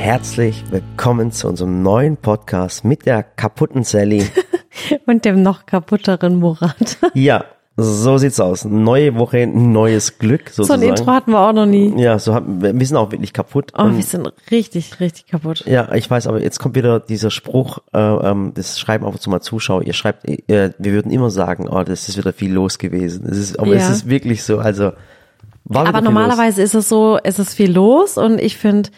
herzlich willkommen zu unserem neuen Podcast mit der kaputten Sally. Und dem noch kaputteren Murat. ja, so sieht's aus. Neue Woche, neues Glück sozusagen. So ein Intro hatten wir auch noch nie. Ja, so haben, wir sind auch wirklich kaputt. Oh, wir sind richtig, richtig kaputt. Ja, ich weiß, aber jetzt kommt wieder dieser Spruch, äh, ähm, das schreiben und zu mal Zuschauer, ihr schreibt, äh, wir würden immer sagen, oh, das ist wieder viel los gewesen. Es ist, aber Ja. es ist wirklich so, also war Aber normalerweise ist es so, es ist viel los und ich finde,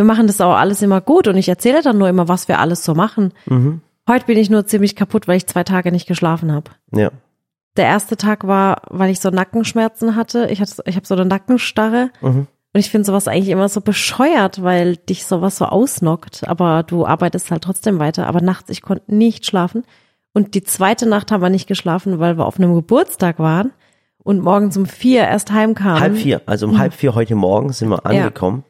wir machen das auch alles immer gut und ich erzähle dann nur immer, was wir alles so machen. Mhm. Heute bin ich nur ziemlich kaputt, weil ich zwei Tage nicht geschlafen habe. Ja. Der erste Tag war, weil ich so Nackenschmerzen hatte. Ich hatte, ich habe so eine Nackenstarre. Mhm. Und ich finde sowas eigentlich immer so bescheuert, weil dich sowas so ausnockt. Aber du arbeitest halt trotzdem weiter. Aber nachts, ich konnte nicht schlafen. Und die zweite Nacht haben wir nicht geschlafen, weil wir auf einem Geburtstag waren und morgens um vier erst heimkamen. Halb vier, also um halb vier heute Morgen sind wir angekommen.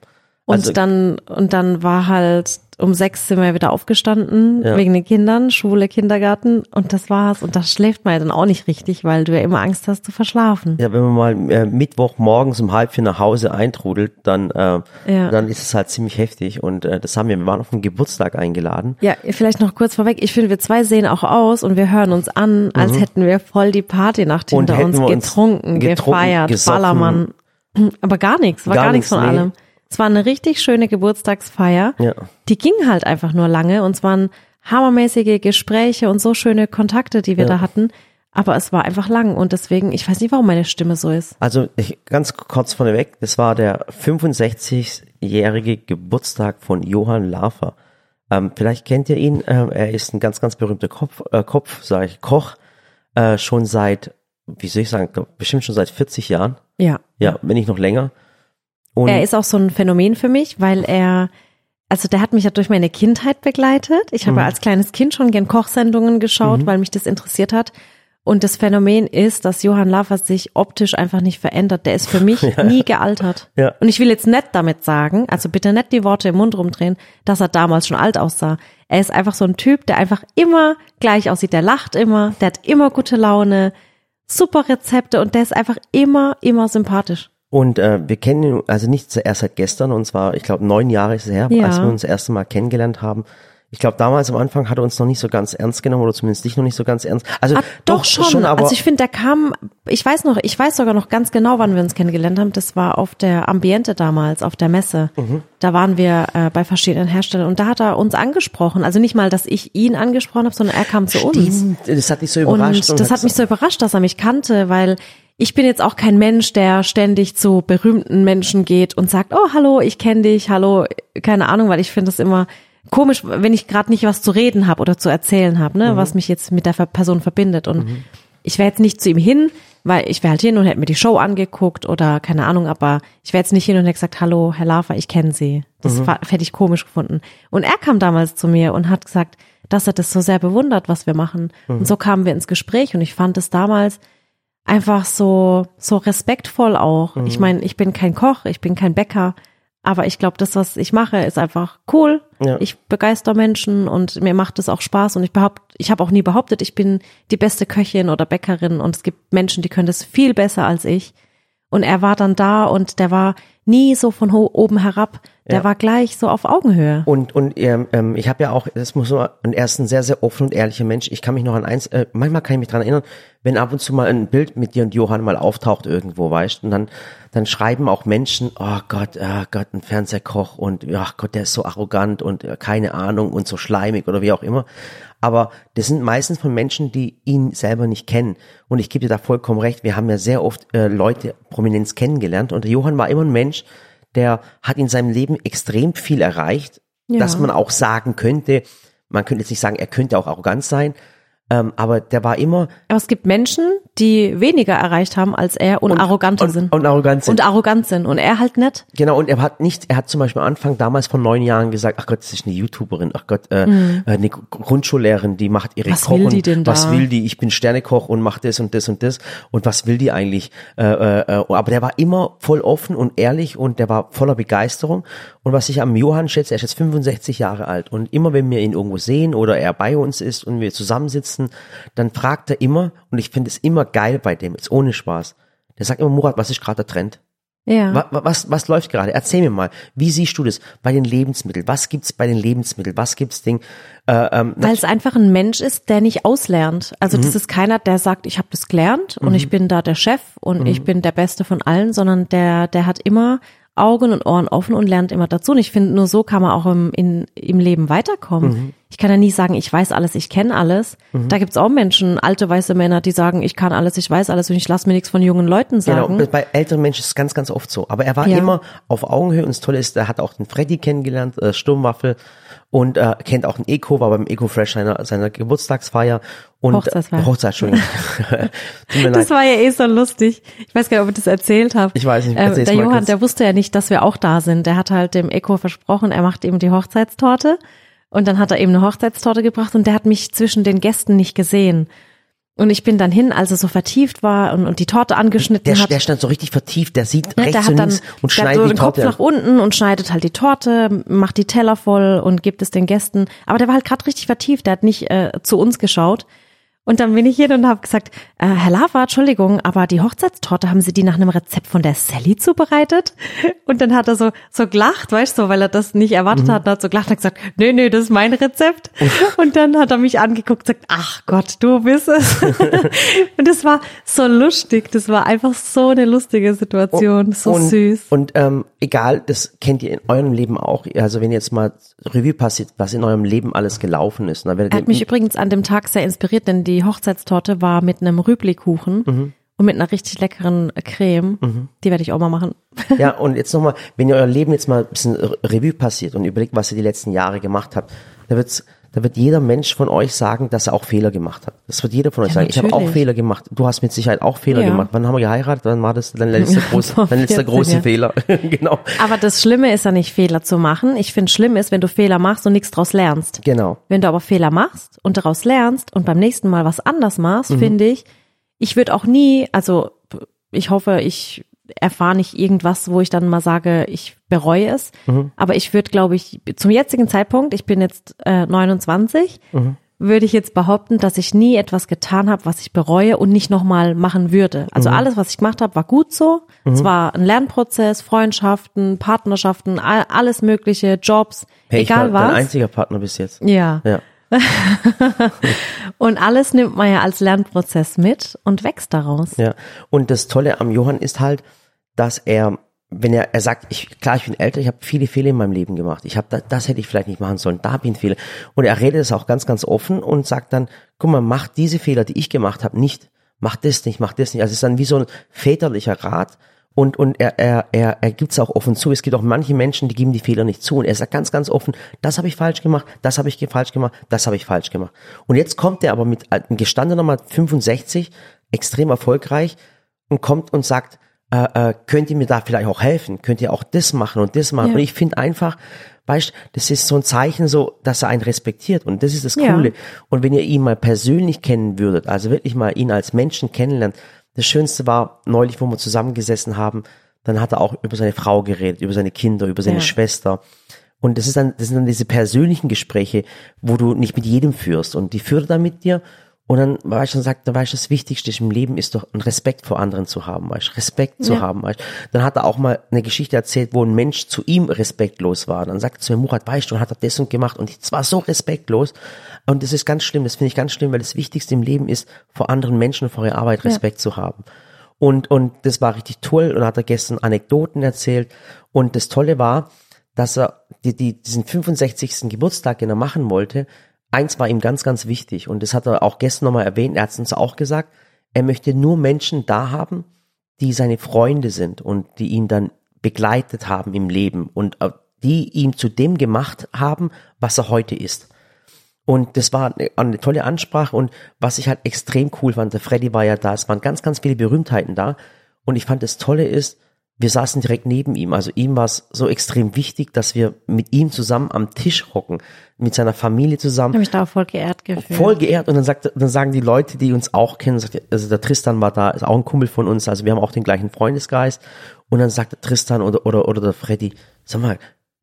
Und Also- dann, und dann war halt, um sechs sind wir wieder aufgestanden, Ja. wegen den Kindern, Schule, Kindergarten, und das war's. Und da schläft man ja dann auch nicht richtig, weil du ja immer Angst hast zu verschlafen. Ja, wenn man mal äh, Mittwoch morgens um halb vier nach Hause eintrudelt, dann, äh, Ja. dann ist es halt ziemlich heftig. Und äh, das haben wir, wir waren auf einen Geburtstag eingeladen. Ja, vielleicht noch kurz vorweg. Ich finde, wir zwei sehen auch aus und wir hören uns an, als hätten wir voll die Partynacht Mhm. Hinter uns getrunken, getrunken, gefeiert, gesoffen. Ballermann. Aber gar nichts, war Gar nichts, von nee. allem. Es war eine richtig schöne Geburtstagsfeier. Ja. Die ging halt einfach nur lange und es waren hammermäßige Gespräche und so schöne Kontakte, die wir Ja. da hatten. Aber es war einfach lang und deswegen, ich weiß nicht, warum meine Stimme so ist. Also ich, ganz kurz vorneweg, das war der 65-jährige Geburtstag von Johann Lafer. Ähm, vielleicht kennt ihr ihn, ähm, er ist ein ganz, ganz berühmter Kopf, äh, Kopf sage ich, Koch, äh, schon seit, wie soll ich sagen, bestimmt schon seit 40 Jahren. Ja. Ja, wenn nicht noch länger. Und Er ist auch so ein Phänomen für mich, weil er, also der hat mich ja durch meine Kindheit begleitet. Ich habe ja als kleines Kind schon gern Kochsendungen geschaut, weil mich das interessiert hat. Und das Phänomen ist, dass Johann Lafer sich optisch einfach nicht verändert. Der ist für mich nie gealtert. Ja. Und ich will jetzt nicht damit sagen, also bitte nicht die Worte im Mund rumdrehen, dass er damals schon alt aussah. Er ist einfach so ein Typ, der einfach immer gleich aussieht. Der lacht immer, der hat immer gute Laune, super Rezepte und der ist einfach immer, immer sympathisch. Und äh, wir kennen ihn also nicht erst seit gestern, und zwar, ich glaube, neun Jahre ist es her, Ja. als wir uns das erste Mal kennengelernt haben. Ich glaube, damals am Anfang hat er uns noch nicht so ganz ernst genommen, oder zumindest dich noch nicht so ganz ernst. Also Ah, doch, schon. aber also ich finde, der kam, ich weiß noch, ich weiß sogar noch ganz genau, wann wir uns kennengelernt haben. Das war auf der Ambiente damals, auf der Messe. Mhm. Da waren wir äh, bei verschiedenen Herstellern und da hat er uns angesprochen. Also nicht mal, dass ich ihn angesprochen habe, sondern er kam zu uns. Stimmt, das hat dich so überrascht. Und das hat mich so überrascht, dass er mich kannte, weil ich bin jetzt auch kein Mensch, der ständig zu berühmten Menschen geht und sagt, oh, hallo, ich kenne dich, hallo, keine Ahnung, weil ich finde es immer komisch, wenn ich gerade nicht was zu reden habe oder zu erzählen habe, ne, was mich jetzt mit der Person verbindet. Und ich wäre jetzt nicht zu ihm hin, weil ich wäre halt hin und hätte mir die Show angeguckt oder keine Ahnung, aber ich wäre jetzt nicht hin und hätte gesagt, hallo, Herr Lafer, ich kenne Sie. Das war- hätte ich komisch gefunden. Und er kam damals zu mir und hat gesagt, dass er das so sehr bewundert, was wir machen. Und so kamen wir ins Gespräch und ich fand es damals einfach so, so respektvoll auch. Ich meine, ich bin kein Koch, ich bin kein Bäcker, aber ich glaube, das, was ich mache, ist einfach cool. Ja. Ich begeister Menschen und mir macht es auch Spaß und ich behaupte, ich habe auch nie behauptet, ich bin die beste Köchin oder Bäckerin und es gibt Menschen, die können das viel besser als ich. Und er war dann da und der war nie so von oben herab, der Ja. war gleich so auf Augenhöhe. Und, und ähm, ähm, ich habe ja auch, das muss man, und er ist ein sehr, sehr offen und ehrlicher Mensch. Ich kann mich noch an eins, äh, manchmal kann ich mich dran erinnern, wenn ab und zu mal ein Bild mit dir und Johann mal auftaucht irgendwo, weißt und dann, dann schreiben auch Menschen, oh Gott, oh Gott, ein Fernsehkoch und ach Gott, der ist so arrogant und äh, keine Ahnung und so schleimig oder wie auch immer. Aber das sind meistens von Menschen, die ihn selber nicht kennen. Und ich gebe dir da vollkommen recht, wir haben ja sehr oft äh, Leute Prominenz kennengelernt und der Johann war immer ein Mensch, der hat in seinem Leben extrem viel erreicht, Ja. dass man auch sagen könnte, man könnte jetzt nicht sagen, er könnte auch arrogant sein, ähm, aber der war immer Aber es gibt Menschen, die weniger erreicht haben als er und, arroganter und, sind. und arrogant sind. und arrogant sind. Und er halt nicht. Genau, und er hat nicht, er hat zum Beispiel am Anfang damals von neun Jahren gesagt, ach Gott, das ist eine YouTuberin, ach Gott, äh, äh, eine Gr- Grundschullehrerin, die macht ihre Mhm. Was Koch will und die denn was da? will die? Ich bin Sternekoch und mach das und das und das und was will die eigentlich? Äh, äh, äh, aber der war immer voll offen und ehrlich und der war voller Begeisterung. Und was ich am Johann schätze, er ist jetzt 65 Jahre alt und immer wenn wir ihn irgendwo sehen oder er bei uns ist und wir zusammensitzen, dann fragt er immer und ich finde es immer geil bei dem, jetzt ohne Spaß. Der sagt immer, Murat, was ist gerade der Trend? Ja. Wa- wa- Was, was läuft gerade? Erzähl mir mal, wie siehst du das bei den Lebensmitteln? Was gibt's bei den Lebensmitteln? Was gibt's Ding? Äh, ähm, Weil es einfach ein Mensch ist, der nicht auslernt. Also Mhm. das ist keiner, der sagt, ich habe das gelernt und ich bin da der Chef und Mhm. ich bin der Beste von allen, sondern der, der hat immer Augen und Ohren offen und lernt immer dazu. Und ich finde, nur so kann man auch im, in, im Leben weiterkommen. Mhm. Ich kann ja nie sagen, ich weiß alles, ich kenne alles. Da gibt's auch Menschen, alte weiße Männer, die sagen, ich kann alles, ich weiß alles und ich lasse mir nichts von jungen Leuten sagen. Genau, bei älteren Menschen ist es ganz, ganz oft so. Aber er war Ja. immer auf Augenhöhe und das Tolle ist, er hat auch den Freddy kennengelernt, äh, Sturmwaffel und äh, kennt auch den Eco, war beim Eco Fresh seiner, seiner Geburtstagsfeier und Hochzeitsfeier. Hochzeit, Entschuldigung. Das war ja eh so lustig. Ich weiß gar nicht, ob ich das erzählt habe. Ich weiß nicht, Ähm, der Johann, kurz. der wusste ja nicht, dass wir auch da sind. Der hat halt dem Eko versprochen, er macht ihm die Hochzeitstorte. Und dann hat er eben eine Hochzeitstorte gebracht und der hat mich zwischen den Gästen nicht gesehen. Und ich bin dann hin, als er so vertieft war und, und die Torte angeschnitten Der, hat. der stand so richtig vertieft, der sieht Ne, rechts der und dann links und schneidet so die den Kopf Torte. nach unten und schneidet halt die Torte, macht die Teller voll und gibt es den Gästen. Aber der war halt gerade richtig vertieft, der hat nicht äh, zu uns geschaut. Und dann bin ich hin und habe gesagt, äh, Herr Lava, Entschuldigung, aber die Hochzeitstorte, haben Sie die nach einem Rezept von der Sally zubereitet? Und dann hat er so so gelacht, weißt du, weil er das nicht erwartet Mhm. hat, und hat so gelacht und gesagt, nee, nee, das ist mein Rezept. Und dann hat er mich angeguckt und gesagt, ach Gott, du bist es. und das war so lustig, das war einfach so eine lustige Situation, so und, süß. Und ähm, egal, das kennt ihr in eurem Leben auch. Also wenn jetzt mal Revue passiert, was in eurem Leben alles gelaufen ist. Dann werdet Er hat mich übrigens an dem Tag sehr inspiriert, denn die Hochzeitstorte war mit einem Rüblikuchen Mhm. und mit einer richtig leckeren Creme. Die werde ich auch mal machen. Ja, und jetzt nochmal, wenn ihr euer Leben jetzt mal ein bisschen Revue passiert und überlegt, was ihr die letzten Jahre gemacht habt, da wird's, da wird jeder Mensch von euch sagen, dass er auch Fehler gemacht hat. Das wird jeder von euch Ja, sagen. Ich habe auch natürlich. Fehler gemacht. Du hast mit Sicherheit auch Fehler Ja. gemacht. Wann haben wir geheiratet? Wann war das dein letzter große, dein letzter 14 große Jahren. Fehler? genau. Aber das Schlimme ist ja nicht, Fehler zu machen. Ich finde, schlimm ist, wenn du Fehler machst und nichts draus lernst. Genau. Wenn du aber Fehler machst und daraus lernst und beim nächsten Mal was anders machst, finde ich, ich würde auch nie, also ich hoffe, ich erfahre nicht irgendwas, wo ich dann mal sage, ich bereue es. Aber ich würde, glaube ich, zum jetzigen Zeitpunkt, ich bin jetzt äh, 29, würde ich jetzt behaupten, dass ich nie etwas getan habe, was ich bereue und nicht nochmal machen würde. Also alles, was ich gemacht habe, war gut so. Es war ein Lernprozess, Freundschaften, Partnerschaften, all- alles mögliche, Jobs, Hey, ich egal war dein was. einziger Partner bis jetzt. Ja. Ja. Und alles nimmt man ja als Lernprozess mit und wächst daraus. Ja. Und das Tolle am Johann ist halt, dass er, wenn er, er sagt, ich, klar, ich bin älter, ich habe viele Fehler in meinem Leben gemacht. Ich habe das, das hätte ich vielleicht nicht machen sollen, da habe ich einen Fehler. Und er redet es auch ganz, ganz offen und sagt dann, guck mal, mach diese Fehler, die ich gemacht habe, nicht. Mach das nicht, mach das nicht. Also es ist dann wie so ein väterlicher Rat. Und, und er, er, er, er gibt es auch offen zu. Es gibt auch manche Menschen, die geben die Fehler nicht zu. Und er sagt ganz, ganz offen, das habe ich falsch gemacht, das habe ich falsch gemacht, das habe ich falsch gemacht. Und jetzt kommt er aber mit ein gestandener Mal 65, extrem erfolgreich und kommt und sagt, äh, äh, könnt ihr mir da vielleicht auch helfen? Könnt ihr auch das machen und das machen? Ja. Und ich finde einfach, weißt, das ist so ein Zeichen so, dass er einen respektiert und das ist das Ja. Coole. Und wenn ihr ihn mal persönlich kennen würdet, also wirklich mal ihn als Menschen kennenlernt, das Schönste war neulich, wo wir zusammengesessen haben, dann hat er auch über seine Frau geredet, über seine Kinder, über seine Ja. Schwester. Und das ist dann, das sind dann diese persönlichen Gespräche, wo du nicht mit jedem führst und die führt er dann mit dir und dann, weißt du, dann sagt er, weißt du, das Wichtigste im Leben ist doch, einen Respekt vor anderen zu haben, weißt Respekt zu Ja. haben, weißt. Dann hat er auch mal eine Geschichte erzählt, wo ein Mensch zu ihm respektlos war. Dann sagt er zu mir, Murat, weißt du, und hat er das und gemacht und es war so respektlos. Und das ist ganz schlimm, das finde ich ganz schlimm, weil das Wichtigste im Leben ist, vor anderen Menschen und vor ihrer Arbeit Respekt zu haben. Und, und das war richtig toll und hat er gestern Anekdoten erzählt. Und das Tolle war, dass er die, die, diesen 65. Geburtstag, den er machen wollte, eins war ihm ganz, ganz wichtig. Und das hat er auch gestern nochmal erwähnt, er hat es uns auch gesagt, er möchte nur Menschen da haben, die seine Freunde sind und die ihn dann begleitet haben im Leben und äh, die ihn zu dem gemacht haben, was er heute ist. Und das war eine, eine tolle Ansprache und was ich halt extrem cool fand, der Freddy war ja da, es waren ganz, ganz viele Berühmtheiten da und ich fand das Tolle ist, wir saßen direkt neben ihm, also ihm war es so extrem wichtig, dass wir mit ihm zusammen am Tisch hocken, mit seiner Familie zusammen. Ich habe mich da auch voll geehrt gefühlt. voll geehrt. Und dann sagt, dann sagen die Leute, die uns auch kennen, sagt, also der Tristan war da, ist auch ein Kumpel von uns, also wir haben auch den gleichen Freundesgeist. Und dann sagt der Tristan oder oder oder der Freddy, sag mal,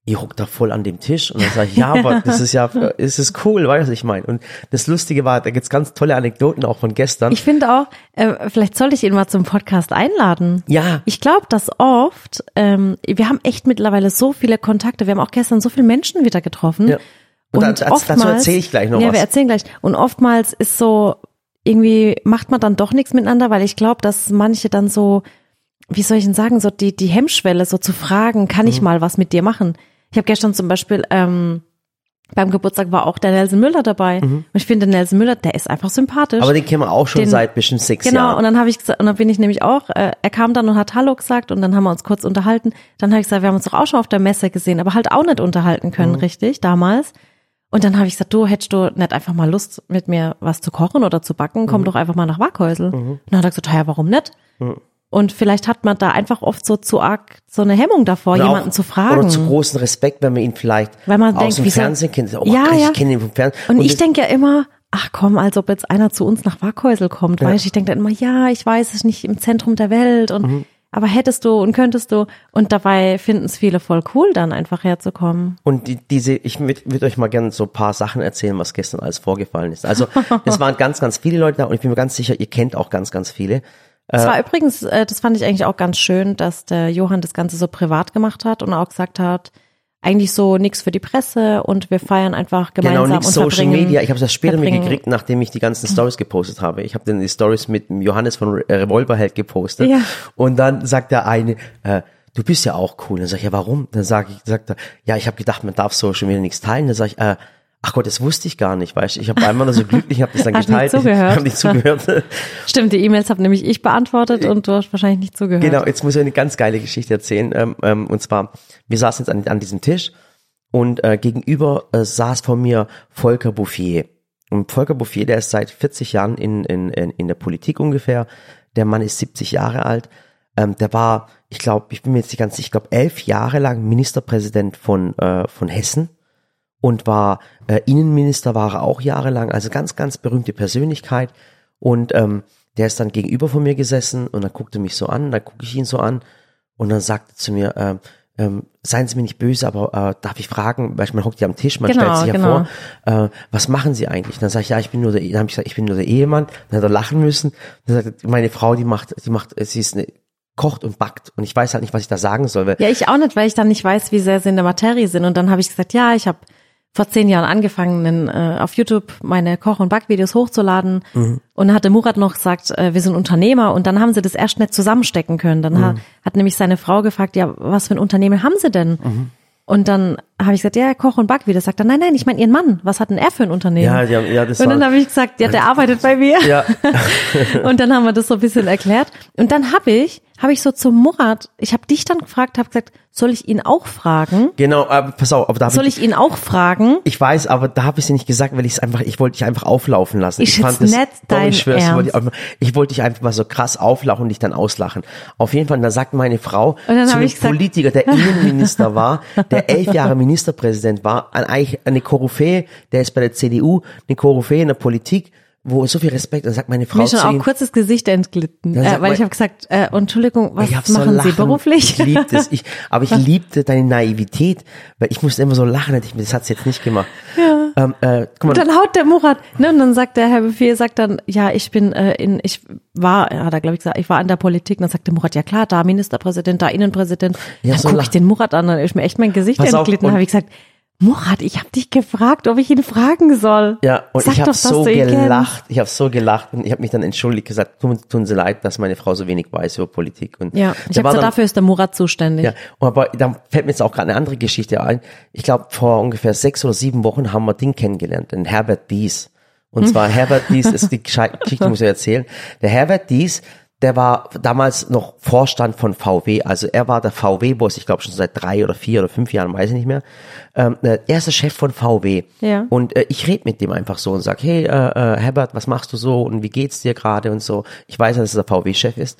ich ruck da voll an dem Tisch und dann sage ich, ja, aber das ist ja, es ist cool, weißt du, was ich meine. Und das Lustige war, da gibt's ganz tolle Anekdoten auch von gestern. Ich finde auch, äh, vielleicht sollte ich ihn mal zum Podcast einladen. Ja. Ich glaube, dass oft, ähm, wir haben echt mittlerweile so viele Kontakte, wir haben auch gestern so viele Menschen wieder getroffen. Ja. Und, und dazu, dazu erzähle ich gleich noch ja, was. wir erzählen gleich. Und oftmals ist so, irgendwie macht man dann doch nichts miteinander, weil ich glaube, dass manche dann so, wie soll ich denn sagen, so die, die Hemmschwelle, so zu fragen, kann ich Mhm. mal was mit dir machen? Ich habe gestern zum Beispiel ähm, beim Geburtstag war auch der Nelson Müller dabei. Und ich finde Nelson Müller, der ist einfach sympathisch. Mhm. aber den kennen wir auch schon Den- seit bestimmt sechs Genau, Jahren. und dann habe ich gesagt, und dann bin ich nämlich auch, äh, er kam dann und hat Hallo gesagt und dann haben wir uns kurz unterhalten. Dann habe ich gesagt, wir haben uns doch auch schon auf der Messe gesehen, aber halt auch nicht unterhalten können, Mhm. richtig, damals. Und dann habe ich gesagt, du hättest du nicht einfach mal Lust, mit mir was zu kochen oder zu backen, Mhm. komm doch einfach mal nach Waghäusel. Und dann hat er gesagt, ja, warum nicht? Und vielleicht hat man da einfach oft so zu arg so eine Hemmung davor, Oder jemanden auch- zu fragen. Oder zu großen Respekt, wenn man ihn vielleicht Weil man aus denkt, dem wie soll- Fernsehen kennt. Oh, Ja, ich ja. kenne ihn vom Fernsehen. Und, ich das- denke ja immer, ach komm, als ob jetzt einer zu uns nach Waghäusel kommt, weißt du, ich denke dann immer, ja, ich weiß, es ist nicht im Zentrum der Welt und Mhm. aber hättest du und könntest du und dabei finden es viele voll cool, dann einfach herzukommen. Und die, diese, ich würde würd euch mal gerne so ein paar Sachen erzählen, was gestern alles vorgefallen ist. Also es waren ganz, ganz viele Leute da und ich bin mir ganz sicher, ihr kennt auch ganz, ganz viele. Es war übrigens, äh, das fand ich eigentlich auch ganz schön, dass der Johann das Ganze so privat gemacht hat und auch gesagt hat, eigentlich so nichts für die Presse und wir feiern einfach gemeinsam Genau, nichts Social Media. Ich habe das später mitgekriegt, nachdem ich die ganzen Stories gepostet habe. Ich habe dann die Stories mit Johannes von Re- Revolverheld gepostet. Ja. Und dann sagt der eine, äh, du bist ja auch cool. Dann sag ich, ja, warum? Dann sag ich, sagt er, ja, ich habe gedacht, man darf Social Media nichts teilen. Dann sag ich, äh, ach Gott, das wusste ich gar nicht, weißt du. Ich habe einmal nur so glücklich, habe das dann Hast nicht geteilt. zugehört. Ich habe nicht zugehört. Stimmt, die E-Mails habe nämlich ich beantwortet und du hast wahrscheinlich nicht zugehört. Genau, jetzt muss ich eine ganz geile Geschichte erzählen. Ähm, ähm, und zwar, wir saßen jetzt an, an diesem Tisch und äh, gegenüber äh, saß vor mir Volker Bouffier. Und Volker Bouffier, der ist seit 40 Jahren in, in, in, in der Politik ungefähr. Der Mann ist 70 Jahre alt. Ähm, der war, ich glaube, ich bin mir jetzt nicht ganz sicher, ich glaube, elf Jahre lang Ministerpräsident von, äh, von Hessen und war äh, Innenminister war er auch jahrelang, also ganz, ganz berühmte Persönlichkeit. Und ähm, der ist dann gegenüber von mir gesessen und dann guckte mich so an, dann gucke ich ihn so an und dann sagte zu mir, ähm, ähm, seien Sie mir nicht böse, aber äh, darf ich fragen, weil man hockt ja am Tisch, man Genau, stellt sich ja genau. vor, äh, was machen Sie eigentlich? Dann sage ich, ja, ich bin nur der, dann habe ich gesagt, ich bin nur der Ehemann. Dann hat er lachen müssen. Dann sagt meine Frau, die macht, die macht, sie ist eine, kocht und backt und ich weiß halt nicht, was ich da sagen soll. Weil, Ja, ich auch nicht, weil ich dann nicht weiß, wie sehr sie in der Materie sind. Und dann habe ich gesagt, ja, ich habe vor zehn Jahren angefangen, äh, auf YouTube meine Koch- und Backvideos hochzuladen. Und dann hatte Murat noch gesagt, äh, wir sind Unternehmer. Und dann haben sie das erst nicht zusammenstecken können. Dann ha hat nämlich seine Frau gefragt, ja, was für ein Unternehmen haben sie denn? Und dann habe ich gesagt, ja, Koch- und Backvideos. Sagt er, nein, nein, ich meine ihren Mann. Was hat denn er für ein Unternehmen? ja, ja, ja, das und dann habe ich gesagt, ja, der arbeitet bei mir. ja, Und dann haben wir das so ein bisschen erklärt. Und dann habe ich, habe ich so zum Murat, ich habe dich dann gefragt, habe gesagt, soll ich ihn auch fragen? genau, aber pass auf, aber da Soll ich ihn auch fragen? Ich weiß, aber da habe ich sie nicht gesagt, weil ich es einfach, ich wollte dich einfach auflaufen lassen. Ich jetzt das, nicht doch, dein ich schwör's, ich wollte, ich wollte dich einfach mal so krass auflachen und dich dann auslachen. Auf jeden Fall, da sagt meine Frau zu einem ich gesagt- Politiker, der Innenminister war, der elf Jahre Ministerpräsident war, ein, eigentlich eine Koryphäe, der ist bei der CDU, eine Koryphäe in der Politik, wo so viel Respekt, dann sagt meine Frau Mir schon auch ihm, kurzes Gesicht entglitten, äh, weil mal- ich habe gesagt, äh, Entschuldigung, was hab so machen Sie lachen. beruflich? Ich liebte es. Ich, aber ich liebte deine Naivität, weil ich musste immer so lachen, hätte ich mir- das hat sie jetzt nicht gemacht. Ja. Ähm, äh, guck mal, Und dann haut der Murat, ne, und dann sagt der Herr Befehl, sagt dann, ja, ich bin äh, in, ich war, hat er glaube ich gesagt, ich war in der Politik. Und dann sagt der Murat, ja klar, da Ministerpräsident, da Innenpräsident. Ja, dann so guck lach- ich den Murat an, dann ist mir echt mein Gesicht Pass entglitten. habe ich gesagt, Murat, ich habe dich gefragt, ob ich ihn fragen soll. Ja, und Sag ich habe so gelacht. Ich habe so gelacht und ich habe mich dann entschuldigt gesagt, tun, tun Sie leid, dass meine Frau so wenig weiß über Politik. Und Ja, ich habe gesagt, dafür ist der Murat zuständig. Ja, und aber da fällt mir jetzt auch gerade eine andere Geschichte ein. Ich glaube, vor ungefähr sechs oder sieben Wochen haben wir den kennengelernt, den Herbert Dies. Und zwar Herbert Dies ist die Geschichte, die muss ich erzählen. Der Herbert Dies, der war damals noch Vorstand von VW. Also er war der VW-Boss, ich glaube schon seit drei oder vier oder fünf Jahren, weiß ich nicht mehr. Ähm, äh, er ist der Chef von VW. Ja. Und äh, ich rede mit dem einfach so und sag, hey äh, äh, Herbert, was machst du so und wie geht's dir gerade und so. Ich weiß ja, dass er der VW-Chef ist.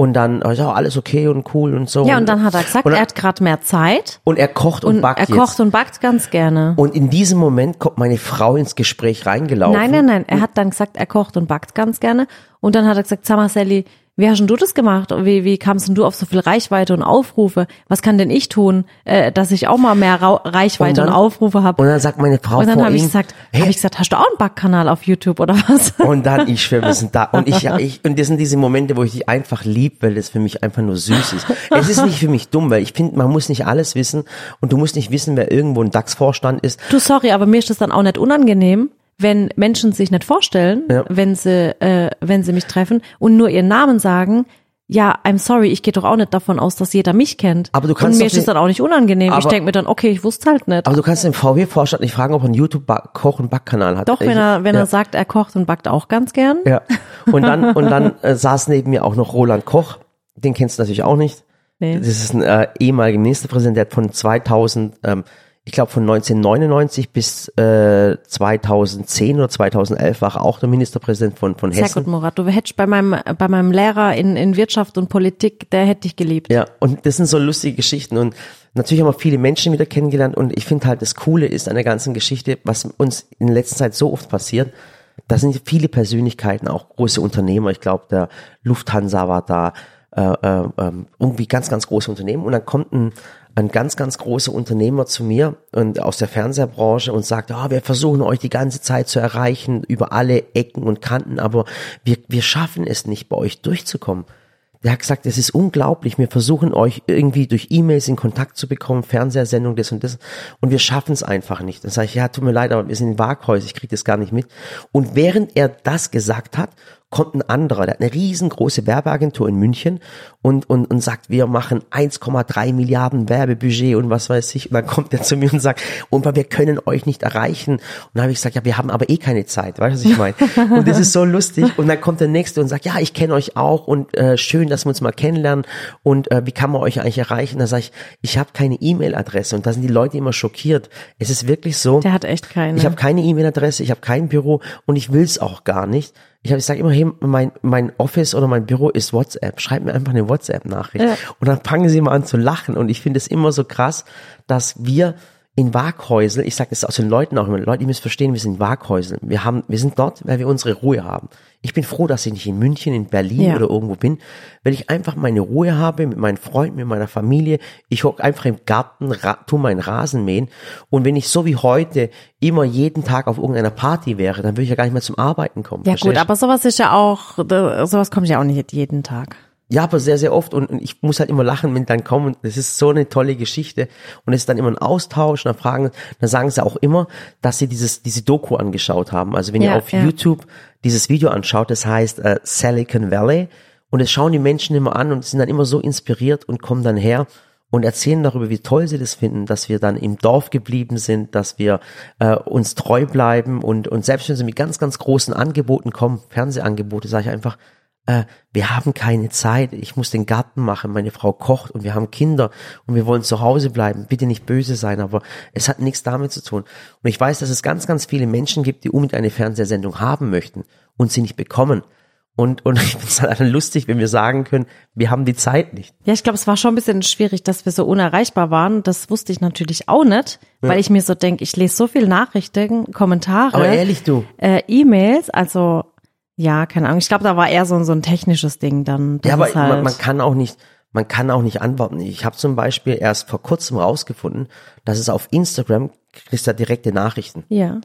Und dann, äh, ja, alles okay und cool und so. Ja, und dann hat er gesagt, und, er hat gerade mehr Zeit und er kocht und, und backt er jetzt. kocht und backt ganz gerne. Und in diesem Moment kommt meine Frau ins Gespräch reingelaufen. Nein, nein, nein. Er hat dann gesagt, er kocht und backt ganz gerne. Und dann hat er gesagt, Sally, Wie hast denn du das gemacht? Wie, wie kamst denn du auf so viel Reichweite und Aufrufe? Was kann denn ich tun, äh, dass ich auch mal mehr Ra Reichweite und, dann- Aufrufe habe? Und dann sagt meine Frau Und dann habe ich gesagt, hey, habe ich gesagt, hast du auch einen Backkanal auf YouTube oder was? Und dann, ich schwöre, wir sind da. Und ich, ich, und das sind diese Momente, wo ich dich einfach lieb, weil das für mich einfach nur süß ist. Es ist nicht für mich dumm, weil ich finde, man muss nicht alles wissen und du musst nicht wissen, wer irgendwo ein DAX-Vorstand ist. Du, sorry, aber mir ist das dann auch nicht unangenehm, wenn Menschen sich nicht vorstellen, Ja. wenn sie, äh, wenn sie mich treffen und nur ihren Namen sagen. Ja, I'm sorry, ich gehe doch auch nicht davon aus, dass jeder mich kennt. Aber du kannst und mir ist das den- dann auch nicht unangenehm. ich Aber- denke mir dann, okay, ich wusste halt nicht. Aber du kannst den VW-Vorstand nicht fragen, ob er einen YouTube-Koch- und Backkanal hat. Doch, wenn Ich- er, wenn ja. er sagt, er kocht und backt auch ganz gern. Ja. Und dann, und dann äh, saß neben mir auch noch Roland Koch. Den kennst du natürlich auch nicht. Nee. Das ist ein äh, ehemaliger Ministerpräsident, der hat von 2000, ähm, ich glaube von 1999 bis äh, 2010 oder 2011 war er auch der Ministerpräsident von, von Sehr Hessen. gut, Murat. Du hättest bei meinem, bei meinem Lehrer in, in Wirtschaft und Politik, der hätte dich geliebt. Ja, und das sind so lustige Geschichten und natürlich haben wir viele Menschen wieder kennengelernt und ich finde halt das Coole ist an der ganzen Geschichte, was uns in letzter Zeit so oft passiert, da sind viele Persönlichkeiten, auch große Unternehmer, ich glaube der Lufthansa war da, äh, äh, ähm, irgendwie ganz, ganz große Unternehmen und dann kommt ein, ein ganz, ganz großer Unternehmer zu mir und aus der Fernsehbranche und sagt, ah, wir versuchen euch die ganze Zeit zu erreichen über alle Ecken und Kanten, aber wir, wir schaffen es nicht, bei euch durchzukommen. Der hat gesagt, es ist unglaublich. Wir versuchen euch irgendwie durch E-Mails in Kontakt zu bekommen, Fernsehsendung, das und das. Und wir schaffen es einfach nicht. Dann sage ich, ja, tut mir leid, aber wir sind in Waghäusern, ich kriege das gar nicht mit. Und während er das gesagt hat, kommt ein anderer, der hat eine riesengroße Werbeagentur in München und, und, und sagt, wir machen 1,3 Milliarden Werbebudget und was weiß ich. Und dann kommt er zu mir und sagt, und wir können euch nicht erreichen. Und dann habe ich gesagt, ja, wir haben aber eh keine Zeit. Weißt du, was ich meine? Und das ist so lustig. Und dann kommt der Nächste und sagt, ja, ich kenne euch auch und äh, schön, dass wir uns mal kennenlernen. Und äh, wie kann man euch eigentlich erreichen? Da sage ich, ich habe keine E-Mail-Adresse. Und da sind die Leute immer schockiert. Es ist wirklich so. Der hat echt keine. Ich habe keine E-Mail-Adresse, ich habe kein Büro und ich will es auch gar nicht. Ich, hab, ich sage immer, hey, mein, mein Office oder mein Büro ist WhatsApp. Schreib mir einfach eine WhatsApp-Nachricht. Ja. Und dann fangen sie mal an zu lachen. Und ich finde es immer so krass, dass wir in Waghäusel, ich sage das aus den Leuten auch immer, Leute, ihr müsst verstehen, wir sind in Waghäusel. Wir haben, wir sind dort, weil wir unsere Ruhe haben. Ich bin froh, dass ich nicht in München, in Berlin Ja. oder irgendwo bin, weil ich einfach meine Ruhe habe mit meinen Freunden, mit meiner Familie. Ich hocke einfach im Garten, tu meinen Rasen mähen. Und wenn ich so wie heute immer jeden Tag auf irgendeiner Party wäre, dann würde ich ja gar nicht mehr zum Arbeiten kommen. ja gut, du? aber sowas ist ja auch, sowas kommt ja auch nicht jeden Tag. Ja, aber sehr, sehr oft und, und ich muss halt immer lachen, wenn dann kommen. Das ist so eine tolle Geschichte und es ist dann immer ein Austausch. Und dann fragen, dann sagen sie auch immer, dass sie dieses diese Doku angeschaut haben. Also wenn Ja, ihr auf ja. YouTube dieses Video anschaut, das heißt äh, Silicon Valley und es schauen die Menschen immer an und sind dann immer so inspiriert und kommen dann her und erzählen darüber, wie toll sie das finden, dass wir dann im Dorf geblieben sind, dass wir äh, uns treu bleiben und und selbst wenn sie mit ganz ganz großen Angeboten kommen, Fernsehangebote, sage ich einfach äh, wir haben keine Zeit, ich muss den Garten machen, meine Frau kocht und wir haben Kinder und wir wollen zu Hause bleiben. Bitte nicht böse sein, aber es hat nichts damit zu tun. Und ich weiß, dass es ganz, ganz viele Menschen gibt, die unbedingt eine Fernsehsendung haben möchten und sie nicht bekommen. Und, und ich finde es halt lustig, wenn wir sagen können, wir haben die Zeit nicht. Ja, ich glaube, es war schon ein bisschen schwierig, dass wir so unerreichbar waren. Das wusste ich natürlich auch nicht, weil ich mir so denke, ich lese so viel Nachrichten, Kommentare, Aber ehrlich, du, äh, E-Mails, also ja, keine Ahnung. Ich glaube, da war eher so, so ein technisches Ding dann. Ja, aber halt, man, man kann auch nicht, man kann auch nicht antworten. Ich habe zum Beispiel erst vor kurzem rausgefunden, dass es auf Instagram kriegst du direkte Nachrichten. ja.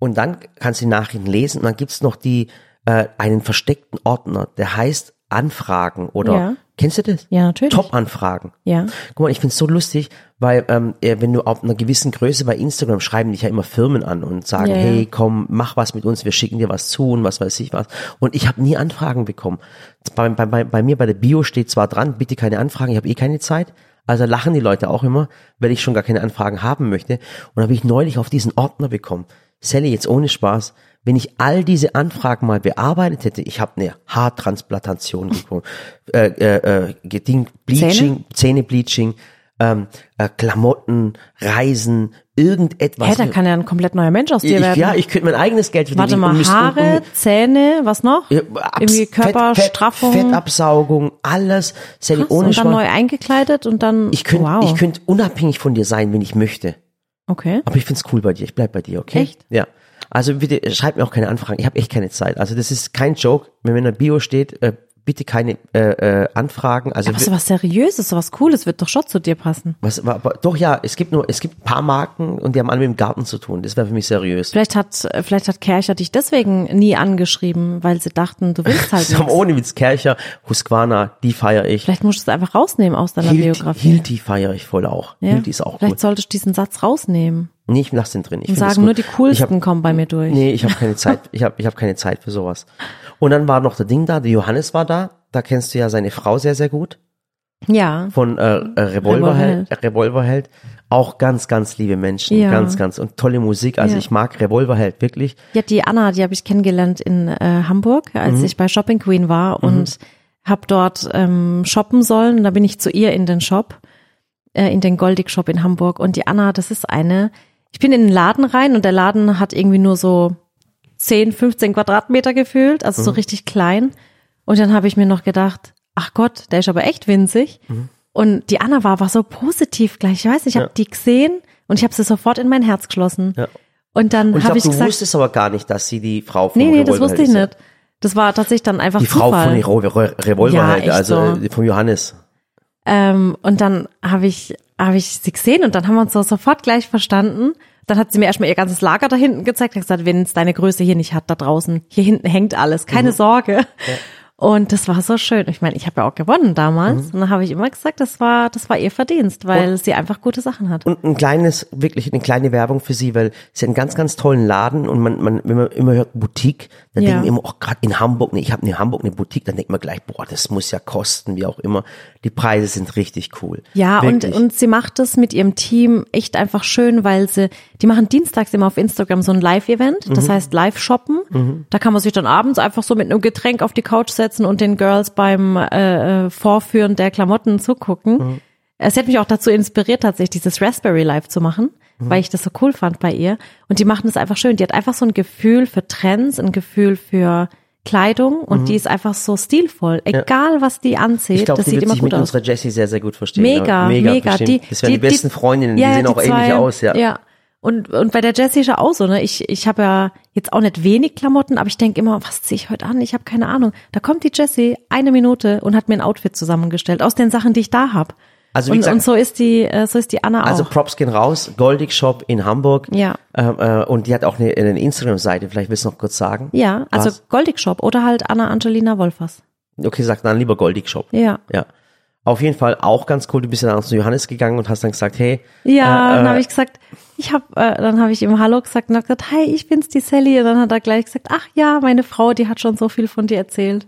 Und dann kannst du die Nachrichten lesen und dann gibt's noch die äh, einen versteckten Ordner, der heißt Anfragen oder Ja. Kennst du das? Ja, natürlich. Top-Anfragen. Ja. Guck mal, ich find's so lustig, weil ähm, äh, wenn du auf einer gewissen Größe bei Instagram schreiben dich ja immer Firmen an und sagen, Ja, ja. hey, komm, mach was mit uns, wir schicken dir was zu und was weiß ich was. Und ich habe nie Anfragen bekommen. Bei, bei, bei, bei mir bei der Bio steht zwar dran, bitte keine Anfragen, ich habe eh keine Zeit. Also lachen die Leute auch immer, weil ich schon gar keine Anfragen haben möchte. Und habe ich neulich auf diesen Ordner bekommen. Sally, jetzt ohne Spaß, wenn ich all diese Anfragen mal bearbeitet hätte, ich habe eine Haartransplantation bekommen, äh, äh, äh, Ding, Bleaching, Zähnebleaching, ähm, äh, Klamotten, Reisen, irgendetwas. Hä, da kann ja ein komplett neuer Mensch aus dir ich, werden. ja, ich könnte mein eigenes Geld verdienen. Warte mal, Haare, Zähne, was noch? ja, Abs- Irgendwie Körperstraffung. Fett, Fett, Fettabsaugung, alles. Sally, Krass, ohne und dann Spaß. neu eingekleidet und dann. Ich könnte wow. ich könnte unabhängig von dir sein, wenn ich möchte. Okay. Aber ich find's cool bei dir. Ich bleib bei dir, okay? Echt? Ja. Also bitte schreib mir auch keine Anfragen. Ich habe echt keine Zeit. Also das ist kein Joke. Wenn in der Bio steht, äh, bitte keine äh, äh, Anfragen. Also Aber sowas Seriöses, sowas Cooles wird doch schon zu dir passen. was, aber, doch ja, es gibt nur, es gibt ein paar Marken und die haben alle mit dem Garten zu tun. Das wäre für mich seriös. Vielleicht hat, vielleicht hat Kercher dich deswegen nie angeschrieben, weil sie dachten, du willst halt So, nichts. ohne Witz, Kercher, Husqvarna, die feiere ich. Vielleicht musst du es einfach rausnehmen aus deiner Hilti, Biografie. Hilti feiere ich voll auch. Ja? Hilti ist auch Vielleicht gut. solltest du diesen Satz rausnehmen Nee, ich lass den drin. Ich und sagen, nur die Ich hab, coolsten kommen bei mir durch. Nee, ich habe keine Zeit. Ich habe ich hab keine Zeit für sowas. Und dann war noch der Ding da, der Johannes war da. Da kennst du ja seine Frau sehr, sehr gut. Ja. Von äh, äh, Revolverheld. Revolverheld. Auch ganz, ganz liebe Menschen. Ja. Ganz, ganz. Und tolle Musik. Also Ja. ich mag Revolverheld wirklich. Ja, die Anna, die habe ich kennengelernt in äh, Hamburg, als Mhm. ich bei Shopping Queen war und habe dort ähm, shoppen sollen. Und da bin ich zu ihr in den Shop, äh, in den Goldig Shop in Hamburg. Und die Anna, das ist eine. Ich bin in den Laden rein und der Laden hat irgendwie nur so 10, 15 Quadratmeter gefühlt, also so Mhm. richtig klein. Und dann habe ich mir noch gedacht, ach Gott, der ist aber echt winzig. Und die Anna war, war so positiv gleich. Ich weiß nicht, ich Mhm. Ja. habe die gesehen und ich habe sie sofort in mein Herz geschlossen. Ja. Und dann ich habe ich du gesagt, wusstest aber gar nicht, dass sie die Frau von Nee, nee, das wusste ich nicht. Das war tatsächlich dann einfach Die Frau Zufall. von Revolver- Revolverheld, Ja, echt also so. äh, vom Johannes. Ähm, und dann habe ich, habe ich sie gesehen und dann haben wir uns so sofort gleich verstanden. Dann hat sie mir erstmal ihr ganzes Lager da hinten gezeigt. Hat gesagt, wenn es deine Größe hier nicht hat, da draußen, hier hinten hängt alles, keine Mhm. Sorge. Und das war so schön. Ich meine, ich habe ja auch gewonnen damals. Mhm. Und dann habe ich immer gesagt, das war, das war ihr Verdienst, weil sie einfach gute Sachen hat. Und ein kleines, wirklich eine kleine Werbung für sie, weil sie hat einen ganz, ganz tollen Laden und man, man wenn man immer hört Boutique, dann Ja. denken wir immer, oh, gerade in Hamburg, ne, ich habe in Hamburg eine Boutique, dann denkt man gleich, boah, das muss ja kosten, wie auch immer. Die Preise sind richtig cool. Ja, und, Wirklich. und sie macht es mit ihrem Team echt einfach schön, weil sie, die machen dienstags immer auf Instagram so ein Live-Event, Mhm. das heißt Live-Shoppen. Da kann man sich dann abends einfach so mit einem Getränk auf die Couch setzen und den Girls beim äh, äh, Vorführen der Klamotten zugucken. Mhm. Es hat mich auch dazu inspiriert, tatsächlich dieses Raspberry Live zu machen, Mhm. weil ich das so cool fand bei ihr. Und die machen das einfach schön. Die hat einfach so ein Gefühl für Trends, ein Gefühl für Kleidung und die ist einfach so stilvoll. Egal, was die anzieht, Mhm. ich glaube, das die sieht wird immer sich gut mit aus. unserer Jessie sehr, sehr gut verstehen. Mega, ja. mega, mega. Die, das wären die, besten Freundinnen, ja, die sehen auch ähnlich zwei, aus, ja. Ja. Und, und bei der Jessie ist ja auch so, ne? Ich, ich habe ja jetzt auch nicht wenig Klamotten, aber ich denke immer, was ziehe ich heute an? Ich habe keine Ahnung. Da kommt die Jessie eine Minute und hat mir ein Outfit zusammengestellt aus den Sachen, die ich da habe. Also wie und, gesagt- und so ist die, äh, so ist die Anna Also auch. Props gehen raus, Goldig Shop in Hamburg. Ja. Äh, äh, und die hat auch eine, eine Instagram-Seite, vielleicht willst du noch kurz sagen. Ja, also Was? Goldig Shop oder halt Anna Angelina Wolfers. Okay, sag dann lieber Goldig Shop. Ja. Ja. Auf jeden Fall auch ganz cool. Du bist ja dann zu Johannes gegangen und hast dann gesagt, hey, Ja, Äh, dann äh, habe ich gesagt, ich habe, äh, dann habe ich ihm Hallo gesagt und habe gesagt, hi, ich bin's die Sally. Und dann hat er gleich gesagt, ach ja, meine Frau, die hat schon so viel von dir erzählt.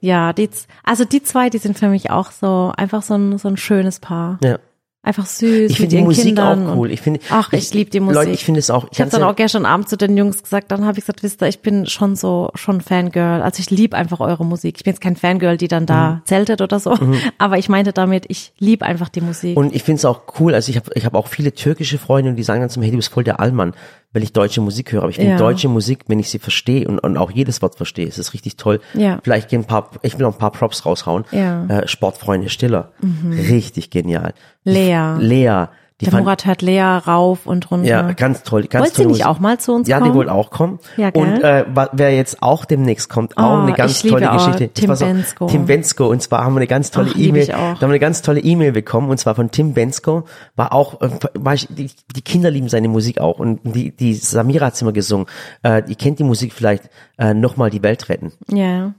Ja, die, z- also die zwei, die sind für mich auch so einfach so ein so ein schönes Paar. ja. Einfach süß Ich finde die Musik Kindern. auch cool. Ich finde, Ach, ich lieb die Musik. Leute, ich finde es auch. Ich habe ganz dann auch gestern Abend zu den Jungs gesagt, dann habe ich gesagt, wisst ihr, ich bin schon so schon Fangirl. Also ich lieb einfach eure Musik. Ich bin jetzt kein Fangirl, die dann Mhm. da zeltet oder so, aber ich meinte damit, ich lieb einfach die Musik. Und ich finde es auch cool. Also ich habe ich hab auch viele türkische Freunde und die sagen dann zu mir, hey, du bist voll der Allmann, weil ich deutsche Musik höre. Aber ich finde Ja. deutsche Musik, wenn ich sie verstehe und, und auch jedes Wort verstehe, ist es richtig toll. Ja. Vielleicht gehen ein paar, ich will noch ein paar Props raushauen. Ja. Mhm. Äh, Sportfreunde Stiller. Richtig genial. Lea. Lea. Die der fand- Murat hört Lea rauf und runter. Ja, ganz toll. Ganz Wollt sie tolle nicht auch mal zu uns ja, kommen? die wollte auch kommen. Ja, gell? Und äh, wer jetzt auch demnächst kommt, auch Oh, eine ganz tolle Geschichte. Tim so- Bensko. Tim Bensko. Und zwar haben wir eine ganz tolle E-Mail. Da haben wir eine ganz tolle E-Mail bekommen. Und zwar von Tim Bensko. War auch, äh, war ich, die, die Kinder lieben seine Musik auch. Und die, die Samira hat's immer gesungen. Äh, die kennt die Musik vielleicht äh, nochmal die Welt retten. Ja.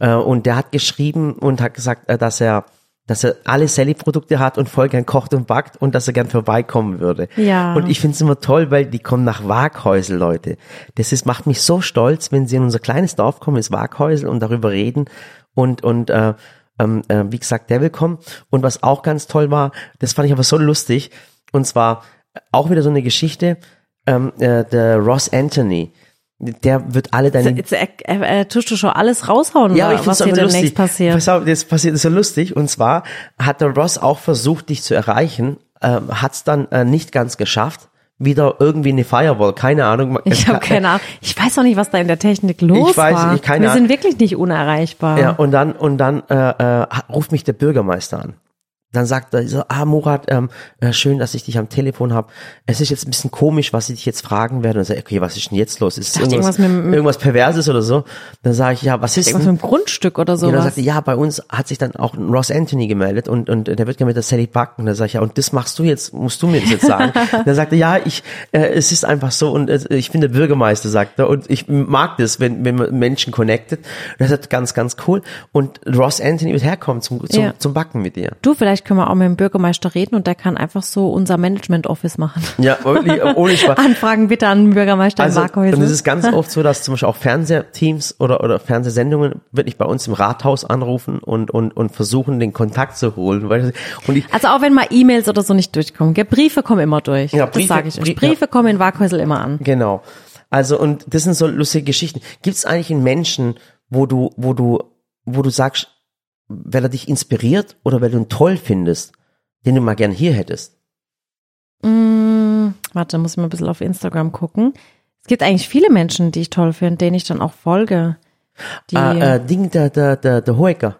Äh, und der hat geschrieben und hat gesagt, äh, dass er dass er alle Sally-Produkte hat und voll gern kocht und backt und dass er gern vorbeikommen würde. Ja. Und ich finde es immer toll, weil die kommen nach Waghäusel, Leute. Das ist, macht mich so stolz, wenn sie in unser kleines Dorf kommen, ins Waghäusel und darüber reden und, und äh, ähm, äh, wie gesagt, der will kommen. Und was auch ganz toll war, das fand ich aber so lustig, und zwar auch wieder so eine Geschichte, ähm, äh, der Ross Anthony, der wird alle deine Jetzt äh, äh, tust du schon alles raushauen, ja, aber ich was hier es demnächst passiert. Pass auf, das passiert so lustig. Und zwar hat der Ross auch versucht, dich zu erreichen, ähm, hat es dann äh, nicht ganz geschafft. Wieder irgendwie eine Firewall, keine Ahnung. Ich habe keine Ahnung. Ich weiß auch nicht, was da in der Technik los Ich weiß war. nicht, keine Wir sind wirklich nicht unerreichbar. Ja, und dann und dann äh, äh, ruft mich der Bürgermeister an. Dann sagt er so, ah Murat, ähm, äh, schön, dass ich dich am Telefon habe. Es ist jetzt ein bisschen komisch, was ich dich jetzt fragen werde. Und dann sage okay, was ist denn jetzt los? Ist irgendwas, irgendwas mit- irgendwas Perverses oder so? Dann sage ich, ja, was ist Irgendwas mit einem Grundstück oder Und dann sowas. sagte, ja, bei uns hat sich dann auch ein Ross Anthony gemeldet und, und der wird gerne mit der Sally Buck. Und dann sage ich, ja, und das machst du jetzt, musst du mir das jetzt sagen. Dann sagte, ja, ich, äh, es ist einfach so und äh, ich bin der Bürgermeister, sagt er, und ich mag das, wenn, wenn man Menschen connected. Und das ist ganz, ganz cool. Und Ross Anthony wird herkommen zum, zum, Ja. zum Backen mit dir. Du, vielleicht können wir auch mit dem Bürgermeister reden und der kann einfach so unser Management-Office machen. Ja, wirklich, ohne Spaß. Anfragen bitte an den Bürgermeister Also, in Markhäusl. und es ist ganz oft so, dass zum Beispiel auch Fernsehteams oder, oder Fernsehsendungen wirklich bei uns im Rathaus anrufen und, und, und versuchen, den Kontakt zu holen. Ich, Also auch wenn mal E-Mails oder so nicht durchkommen. Gell? Briefe kommen immer durch. Ja, das Briefe- sage ich euch. Brie- Briefe kommen in Waghäusel immer an. Genau. Also und das sind so lustige Geschichten. Gibt es eigentlich einen Menschen, wo du, wo du, wo du sagst, weil er dich inspiriert oder weil du ihn toll findest, den du mal gern hier hättest? Mm, warte, muss ich mal ein bisschen auf Instagram gucken. Es gibt eigentlich viele Menschen, die ich toll finde, denen ich dann auch folge. Die, Ah, äh, Ding, der, der, der, der Hoeker,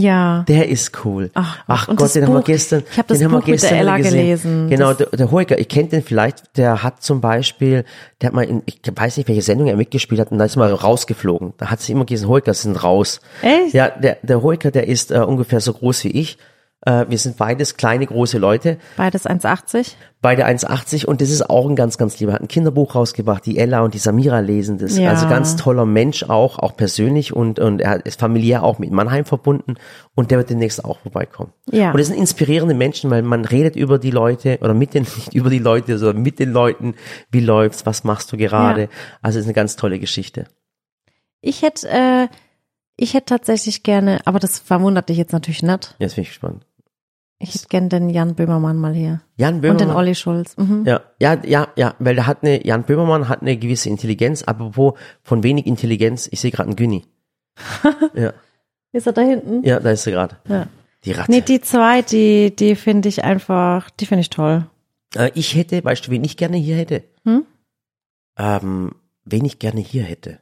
ja. der ist cool. Ach, Ach Gott, den haben wir Buch- gestern, ich hab das den haben wir Buch mit der gestern Ella gesehen. gelesen. Genau, Das- der, der Hoeker, ich kennt den vielleicht, der hat zum Beispiel, der hat mal in, ich weiß nicht, welche Sendung er mitgespielt hat, und da ist mal rausgeflogen. Da hat sich immer gelesen, Hoeker sind raus. Echt? Ja, der, der Hoeker, der ist äh, ungefähr so groß wie ich. Äh, wir sind beides kleine, große Leute. Beides 1,80. Beide 1,80 und das ist auch ein ganz, ganz lieber. Hat ein Kinderbuch rausgebracht, die Ella und die Samira lesen das. Ja. Also ganz toller Mensch auch, auch persönlich und, und er ist familiär auch mit Mannheim verbunden und der wird demnächst auch vorbeikommen. Ja. Und das sind inspirierende Menschen, weil man redet über die Leute oder mit den, nicht über die Leute, sondern mit den Leuten. Wie läuft's? Was machst du gerade? Ja. Also es ist eine ganz tolle Geschichte. Ich hätte, äh, ich hätte tatsächlich gerne, aber das verwundert dich jetzt natürlich nicht. Jetzt bin ich gespannt. Ich hätte gerne den Jan Böhmermann mal hier. Jan Und Böhmermann. den Olli Schulz. Mhm. Ja, ja, ja, ja, weil der hat eine, Jan Böhmermann hat eine gewisse Intelligenz, apropos von wenig Intelligenz, ich sehe gerade einen Günni. ja, Ist er da hinten? ja, da ist er gerade. Ja. Die Ratte. Nee, die zwei, die, die finde ich einfach, die finde ich toll. äh, ich hätte, weißt du, wen ich gerne hier hätte? Hm? Ähm, wen ich gerne hier hätte.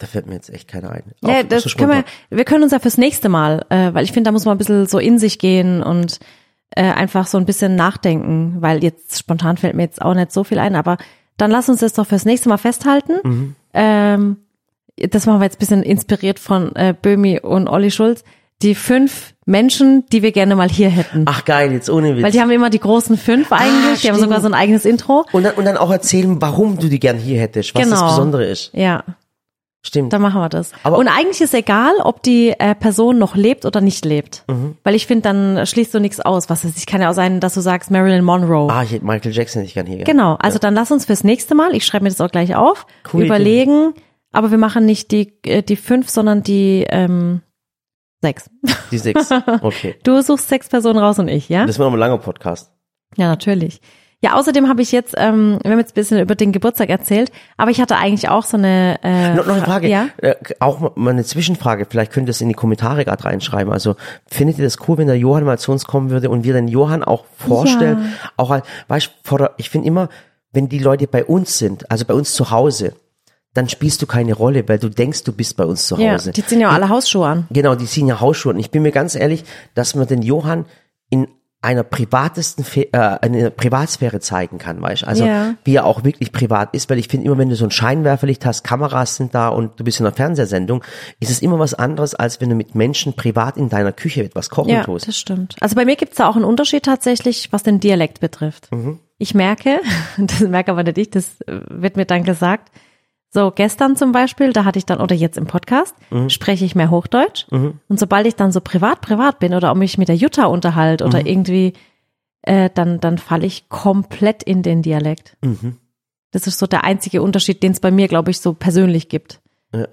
Da fällt mir jetzt echt keiner ein. Ja, Auch das so können wir, wir können uns ja fürs nächste Mal, äh, weil ich finde, da muss man ein bisschen so in sich gehen und äh, einfach so ein bisschen nachdenken, weil jetzt spontan fällt mir jetzt auch nicht so viel ein, aber dann lass uns das doch fürs nächste Mal festhalten. Mhm. Ähm, das machen wir jetzt ein bisschen inspiriert von äh, Böhmi und Olli Schulz. Die fünf Menschen, die wir gerne mal hier hätten. Ach geil, jetzt ohne Witz. Weil die haben immer die großen fünf eigentlich, die haben sogar so ein eigenes Intro. und, dann, und dann auch erzählen, warum du die gern hier hättest, was das Genau. Besondere ist. Ja, Stimmt. dann machen wir das. Aber- und eigentlich ist egal, ob die äh, Person noch lebt oder nicht lebt. Mhm. Weil ich finde, dann schließt du nichts aus. Was weiß ich, kann ja auch sein, dass du sagst Marilyn Monroe. Ah, ich hätte Michael Jackson nicht gern hier. Genau, also dann lass uns fürs nächste Mal, ich schreibe mir das auch gleich auf, Coole überlegen, aber wir machen nicht die, äh, die fünf, sondern die ähm, sechs. Die sechs. Okay. Du suchst sechs Personen raus und ich, ja? Das noch ein langer Podcast. Ja, natürlich. Ja, außerdem habe ich jetzt, ähm, wir haben jetzt ein bisschen über den Geburtstag erzählt, aber ich hatte eigentlich auch so eine äh, Noch, noch eine Fra- Frage, Ja? äh, auch mal eine Zwischenfrage, vielleicht könnt ihr es in die Kommentare gerade reinschreiben. Also findet ihr das cool, wenn der Johann mal zu uns kommen würde und wir den Johann auch vorstellen? Auch halt, weißt du, ich finde immer, wenn die Leute bei uns sind, also bei uns zu Hause, dann spielst du keine Rolle, weil du denkst, du bist bei uns zu Ja, Hause. die ziehen ja auch alle Hausschuhe an. Genau, die ziehen ja Hausschuhe. Und ich bin mir ganz ehrlich, dass man den Johann einer privatesten, äh, in einer Privatsphäre zeigen kann, weißt? Also Ja. wie er auch wirklich privat ist, weil ich finde immer, wenn du so ein Scheinwerferlicht hast, Kameras sind da und du bist in einer Fernsehsendung, ist es immer was anderes, als wenn du mit Menschen privat in deiner Küche etwas kochen Ja, tust. das stimmt. Also bei mir gibt's da auch einen Unterschied tatsächlich, was den Dialekt betrifft. Mhm. Ich merke, das merke aber nicht ich, das wird mir dann gesagt, so gestern zum Beispiel, da hatte ich dann, oder jetzt im Podcast, Mhm. spreche ich mehr Hochdeutsch. Und sobald ich dann so privat, privat bin oder auch mich mit der Jutta unterhalte Mhm. oder irgendwie, äh, dann, dann falle ich komplett in den Dialekt. Mhm. Das ist so der einzige Unterschied, den es bei mir, glaube ich, so persönlich gibt. Ja.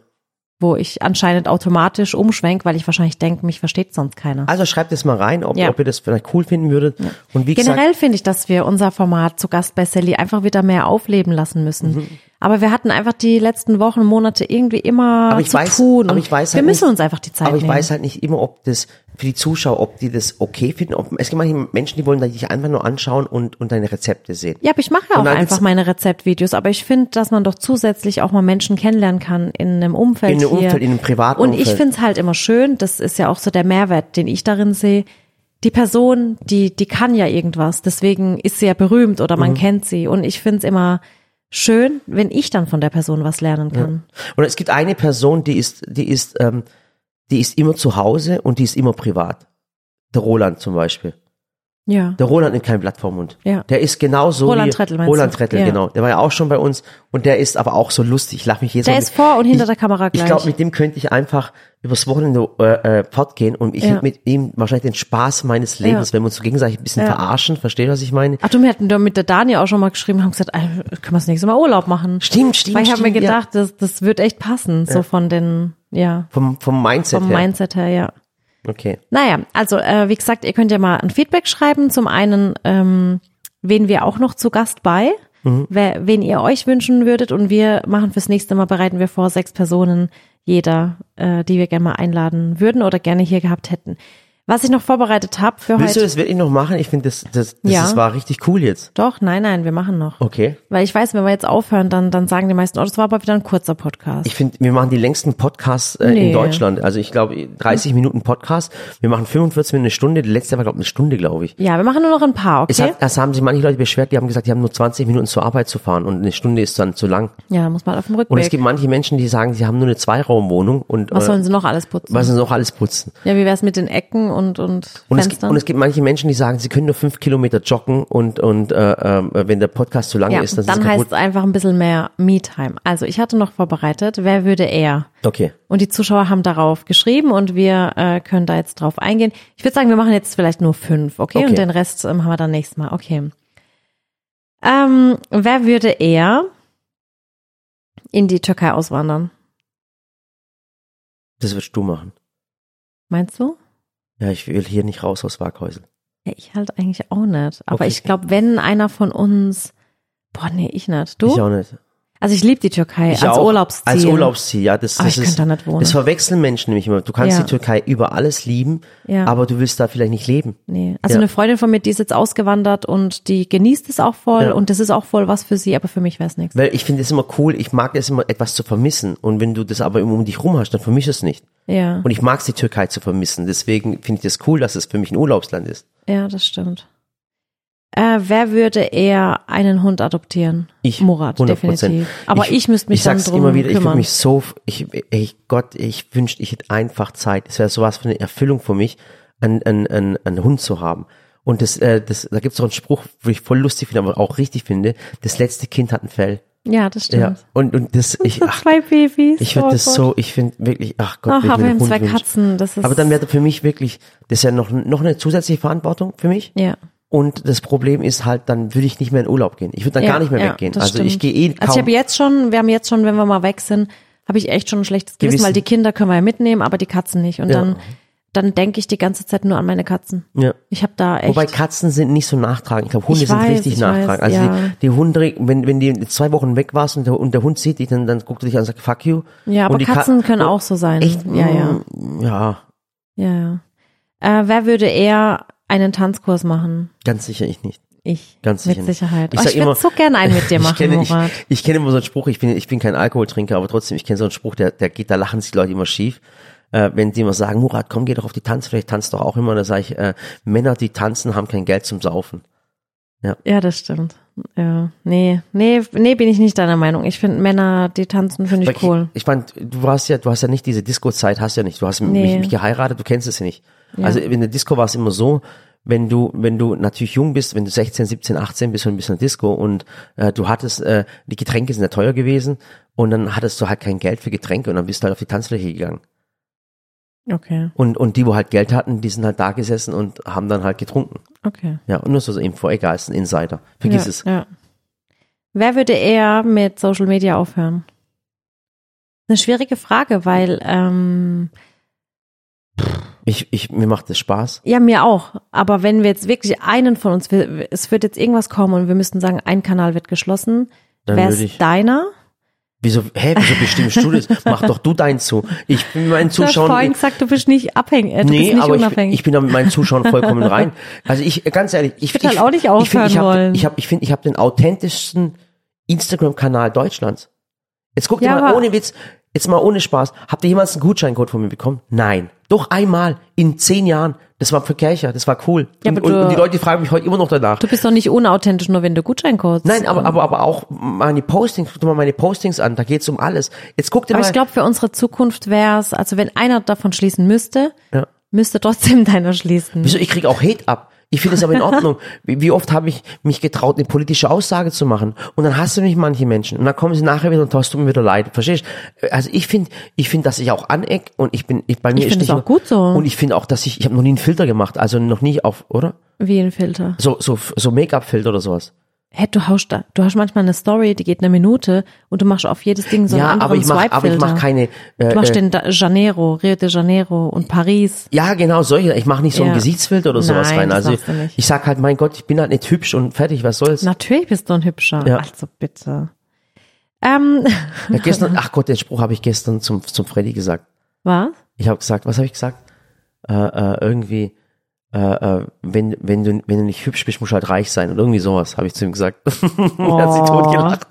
Wo ich anscheinend automatisch umschwenk, weil ich wahrscheinlich denke, mich versteht sonst keiner. Also schreibt es mal rein, ob, Ja. ob ihr das vielleicht cool finden würdet. Und wie Generell finde ich, dass wir unser Format zu Gast bei Sally einfach wieder mehr aufleben lassen müssen. Mhm. Aber wir hatten einfach die letzten Wochen, Monate irgendwie immer Aber ich zu weiß- tun. aber ich weiß wir halt müssen nicht- uns einfach die Zeit aber ich nehmen. weiß halt nicht immer, ob das für die Zuschauer, ob die das okay finden. Ob, es gibt manche Menschen, die wollen dich einfach nur anschauen und, und deine Rezepte sehen. ja, aber ich mache ja auch einfach meine Rezeptvideos. Aber ich finde, dass man doch zusätzlich auch mal Menschen kennenlernen kann in einem Umfeld In einem hier. Umfeld, in einem privaten Und ich finde es halt immer schön, das ist ja auch so der Mehrwert, den ich darin sehe, die Person, die, die kann ja irgendwas, deswegen ist sie ja berühmt oder Mhm. man kennt sie. Und ich find's immer schön, wenn ich dann von der Person was lernen kann. Und es gibt eine Person, die ist, die ist, ähm, die ist immer zu Hause und die ist immer privat. Der Roland zum Beispiel. Ja. Der Roland nimmt kein Blatt vom Mund. Ja. Der ist genauso Roland wie meinst Roland du? Trettel, Ja. genau. Der war ja auch schon bei uns und der ist aber auch so lustig. Ich lache mich jedes Der Mal. ist vor und hinter ich, der Kamera Ich gleich. glaube, mit dem könnte ich einfach übers Wochenende äh, äh, fortgehen und ich Ja. hätte mit ihm wahrscheinlich den Spaß meines Lebens, Ja. wenn wir uns so gegenseitig ein bisschen Ja. verarschen. Versteht, was ich meine? Ach du, wir hatten mit der Dani auch schon mal geschrieben, haben gesagt, ey, können wir das nächste Mal Urlaub machen? Stimmt, stimmt, Weil ich habe mir gedacht, das, das wird echt passen, so von den, ja, Vom, vom Mindset vom her. Mindset her, ja. Okay. Naja, also äh, wie gesagt, ihr könnt ja mal ein Feedback schreiben. Zum einen, ähm, wen wir auch noch zu Gast bei, wer, wen ihr euch wünschen würdet. Und wir machen fürs nächste Mal, bereiten wir vor, sechs Personen jeder, äh, die wir gerne mal einladen würden oder gerne hier gehabt hätten. Was ich noch vorbereitet habe für Willst du heute. das wirklich noch machen? Ich finde, das, das, das, Ja. das war richtig cool jetzt. Doch, nein, nein, wir machen noch. Okay. Weil ich weiß, wenn wir jetzt aufhören, dann, dann sagen die meisten, oh, das war aber wieder ein kurzer Podcast. Ich finde, wir machen die längsten Podcasts äh, Nee. in Deutschland. Also ich glaube 30 Minuten Podcast. Wir machen 45 Minuten eine Stunde. Die letzte war glaube ich eine Stunde, glaube ich. ja, wir machen nur noch ein paar, Es, okay? hat, es haben sich manche Leute beschwert, die haben gesagt, die haben nur 20 Minuten zur Arbeit zu fahren und eine Stunde ist dann zu lang. ja, muss mal auf dem Rückweg. Und es gibt manche Menschen, die sagen, sie haben nur eine Zweiraumwohnung und Was äh, sollen sie noch alles putzen? was sie noch alles putzen. Ja, wie wär's mit den Ecken und, und, Und es, gibt, Fenstern? und es gibt manche Menschen, die sagen, sie können nur fünf Kilometer joggen und und äh, äh, wenn der Podcast zu lang ja, ist, dann dann heißt es einfach ein bisschen mehr Me-Time. Also ich hatte noch vorbereitet, wer würde er? Okay. Und die Zuschauer haben darauf geschrieben und wir äh, können da jetzt drauf eingehen. Ich würde sagen, wir machen jetzt vielleicht nur fünf, okay? Okay. Und den Rest ähm, haben wir dann nächstes Mal, okay. Ähm, wer würde er in die Türkei auswandern? Das wirst du machen. Meinst du? Ja, ich will hier nicht raus aus Waghäusel. Ja, ich halt eigentlich auch nicht. Aber Okay. ich glaube, wenn einer von uns, boah, nee, ich nicht. Du? Ich auch nicht. Also ich liebe die Türkei Ich als auch. Urlaubsziel. Als Urlaubsziel, ja. Das, Aber das ich ist, da nicht wohnen. Das verwechseln Menschen nämlich immer. Du kannst Ja. die Türkei über alles lieben, Ja. aber du willst da vielleicht nicht leben. Nee. Also Ja. eine Freundin von mir, die ist jetzt ausgewandert und die genießt es auch voll und das ist auch voll was für sie, aber für mich wäre es nichts. Weil ich finde es immer cool, ich mag es immer, etwas zu vermissen. Und wenn du das aber immer um dich rum hast, dann vermisch es nicht. Ja. Und ich mag es, die Türkei zu vermissen. Deswegen finde ich das cool, dass es für mich ein Urlaubsland ist. Ja, das stimmt. Äh, wer würde eher einen Hund adoptieren? Ich. Murat, 100%. definitiv. Aber ich, müsste mich ich dann sag's drum immer wieder, ich würde kümmern. mich so, ich, ich, Gott, ich wünschte, ich hätte einfach Zeit. Es wäre sowas für eine Erfüllung für mich, einen, einen, einen, einen Hund zu haben. Und das, äh, das, da gibt's auch einen Spruch, wo ich voll lustig finde, aber auch richtig finde. Das letzte Kind hat ein Fell. ja, das Ja. stimmt. Und, und das, ich, ach, Zwei Babys. ich würde oh das Gott. so, ich finde wirklich, ach Gott, Ach, ich aber wir haben zwei. Katzen. Das ist, Aber dann wäre für mich wirklich, das ist ja noch, noch eine zusätzliche Verantwortung für mich. ja. Und das Problem ist halt, dann würde ich nicht mehr in Urlaub gehen. Ich würde dann ja, gar nicht mehr ja, weggehen. Also ich stimmt. gehe eh kaum. Also ich habe jetzt schon, wir haben jetzt schon, wenn wir mal weg sind, habe ich echt schon ein schlechtes Gewissen, Gewissen. weil die Kinder können wir ja mitnehmen, aber die Katzen nicht. Und Ja. dann, dann denke ich die ganze Zeit nur an meine Katzen. ja. Ich habe da echt. Wobei Katzen sind nicht so nachtragend. Ich glaube, Hunde Ich sind weiß, richtig ich nachtragend. weiß, Also ja. die, die Hunde, wenn, wenn die zwei Wochen weg warst und der, und der Hund sieht dich, dann, dann guckt er dich an und sagt, fuck you. ja, aber Katzen Ka- können auch so sein. Echt? Ja, ja. Mm, Ja, Ja, ja. Äh, wer würde eher einen Tanzkurs machen? ganz sicher ich nicht. Ich. Ganz Mit sicher nicht. Sicherheit. Ich Ich, oh, ich würde so gern einen mit dir machen, ich kenne, ich, Murat. ich kenne immer so einen Spruch, ich bin, ich bin kein Alkoholtrinker, aber trotzdem, ich kenne so einen Spruch, der, der geht, da lachen sich die Leute immer schief. Äh, wenn die immer sagen, Murat, komm, geh doch auf die Tanzfläche, tanzt doch auch immer. Dann sage ich, äh, Männer, die tanzen, haben kein Geld zum Saufen. Ja, das stimmt. Ja, nee, nee, nee, bin ich nicht deiner Meinung. Ich finde Männer, die tanzen, finde ich cool. Ich, ich meine, du hast ja, du hast ja nicht diese Disco-Zeit, hast ja nicht. Du hast Nee. mich, mich geheiratet, du kennst es ja nicht. Ja. Also in der Disco war es immer so, wenn du, wenn du natürlich jung bist, wenn du 16, 17, 18 bist und bist in der Disco und äh, du hattest, äh, die Getränke sind ja teuer gewesen und dann hattest du halt kein Geld für Getränke und dann bist du halt auf die Tanzfläche gegangen. Okay, Und, und die, wo halt Geld hatten, die sind halt da gesessen und haben dann halt getrunken. okay. Ja, und nur so Info, egal, ist ein Insider. Vergiss ja, es. Ja. Wer würde eher mit Social Media aufhören? Eine schwierige Frage, weil ähm, Ich, ich, mir macht das Spaß. ja mir auch. Aber wenn wir jetzt wirklich einen von uns, es wird jetzt irgendwas kommen und wir müssten sagen, ein Kanal wird geschlossen, Dann wäre es ich- deiner? Wieso, hä, wieso bestimmst du das? Mach doch du deinen zu. Ich bin meinen Du hast Zuschauern. vorhin gesagt, du bist nicht abhängig, äh, Nee, nicht aber ich, unabhängig. ich bin da mit meinen Zuschauern vollkommen rein. Also ich, ganz ehrlich, ich, würd halt auch nicht ich, ich, find, ich aufhören hab, wollen. Ich habe, ich finde, ich habe den authentischsten Instagram-Kanal Deutschlands. Jetzt guckt Ja, ihr mal ohne Witz, jetzt mal ohne Spaß. Habt ihr jemals einen Gutscheincode von mir bekommen? Nein. Doch einmal in zehn Jahren. Das war für Kirche, das war cool. Ja, und, und, und die Leute fragen mich heute immer noch danach. Du bist doch nicht unauthentisch, nur wenn du Gutscheincodes. Nein, aber, aber, aber auch meine Postings, guck dir mal meine Postings an, da geht's um alles. Jetzt guck dir Aber mal. ich glaube, für unsere Zukunft wäre es, also wenn einer davon schließen müsste, Ja. müsste trotzdem deiner schließen. Wieso? Ich krieg auch Hate ab. Ich finde es aber in Ordnung. Wie, wie oft habe ich mich getraut, eine politische Aussage zu machen? Und dann hassen mich manche Menschen. Und dann kommen sie nachher wieder und tust du mir wieder leid. Verstehst du? Also ich finde, ich finde, dass ich auch aneck und ich bin, ich, bei mir Ich ist es auch gut so. Und ich finde auch, dass ich, ich habe noch nie einen Filter gemacht. Also noch nie auf, oder? Wie ein Filter. So, so, so Make-up-Filter oder sowas. Hä, du haust da, du hast manchmal eine Story, die geht eine Minute und du machst auf jedes Ding so einen ja, anderen aber ich mach, aber ich mach keine, Du äh, machst äh, den da Janeiro, Rio de Janeiro und Paris. ja, genau, solche. Ich mache nicht so Ja. ein Gesichtsfilter oder sowas Nein, rein. Also du nicht. ich sag halt, mein Gott, ich bin halt nicht hübsch und fertig, was soll's? Natürlich bist du ein hübscher. Ja. Also bitte. Ähm, Ja, gestern, ach Gott, den Spruch habe ich gestern zum, zum Freddy gesagt. was? Ich habe gesagt, was habe ich gesagt? Äh, äh, irgendwie, äh, äh, wenn, wenn, du, wenn du nicht hübsch bist, musst du halt reich sein. Und irgendwie sowas habe ich zu ihm gesagt. er hat sich Oh. totgelacht.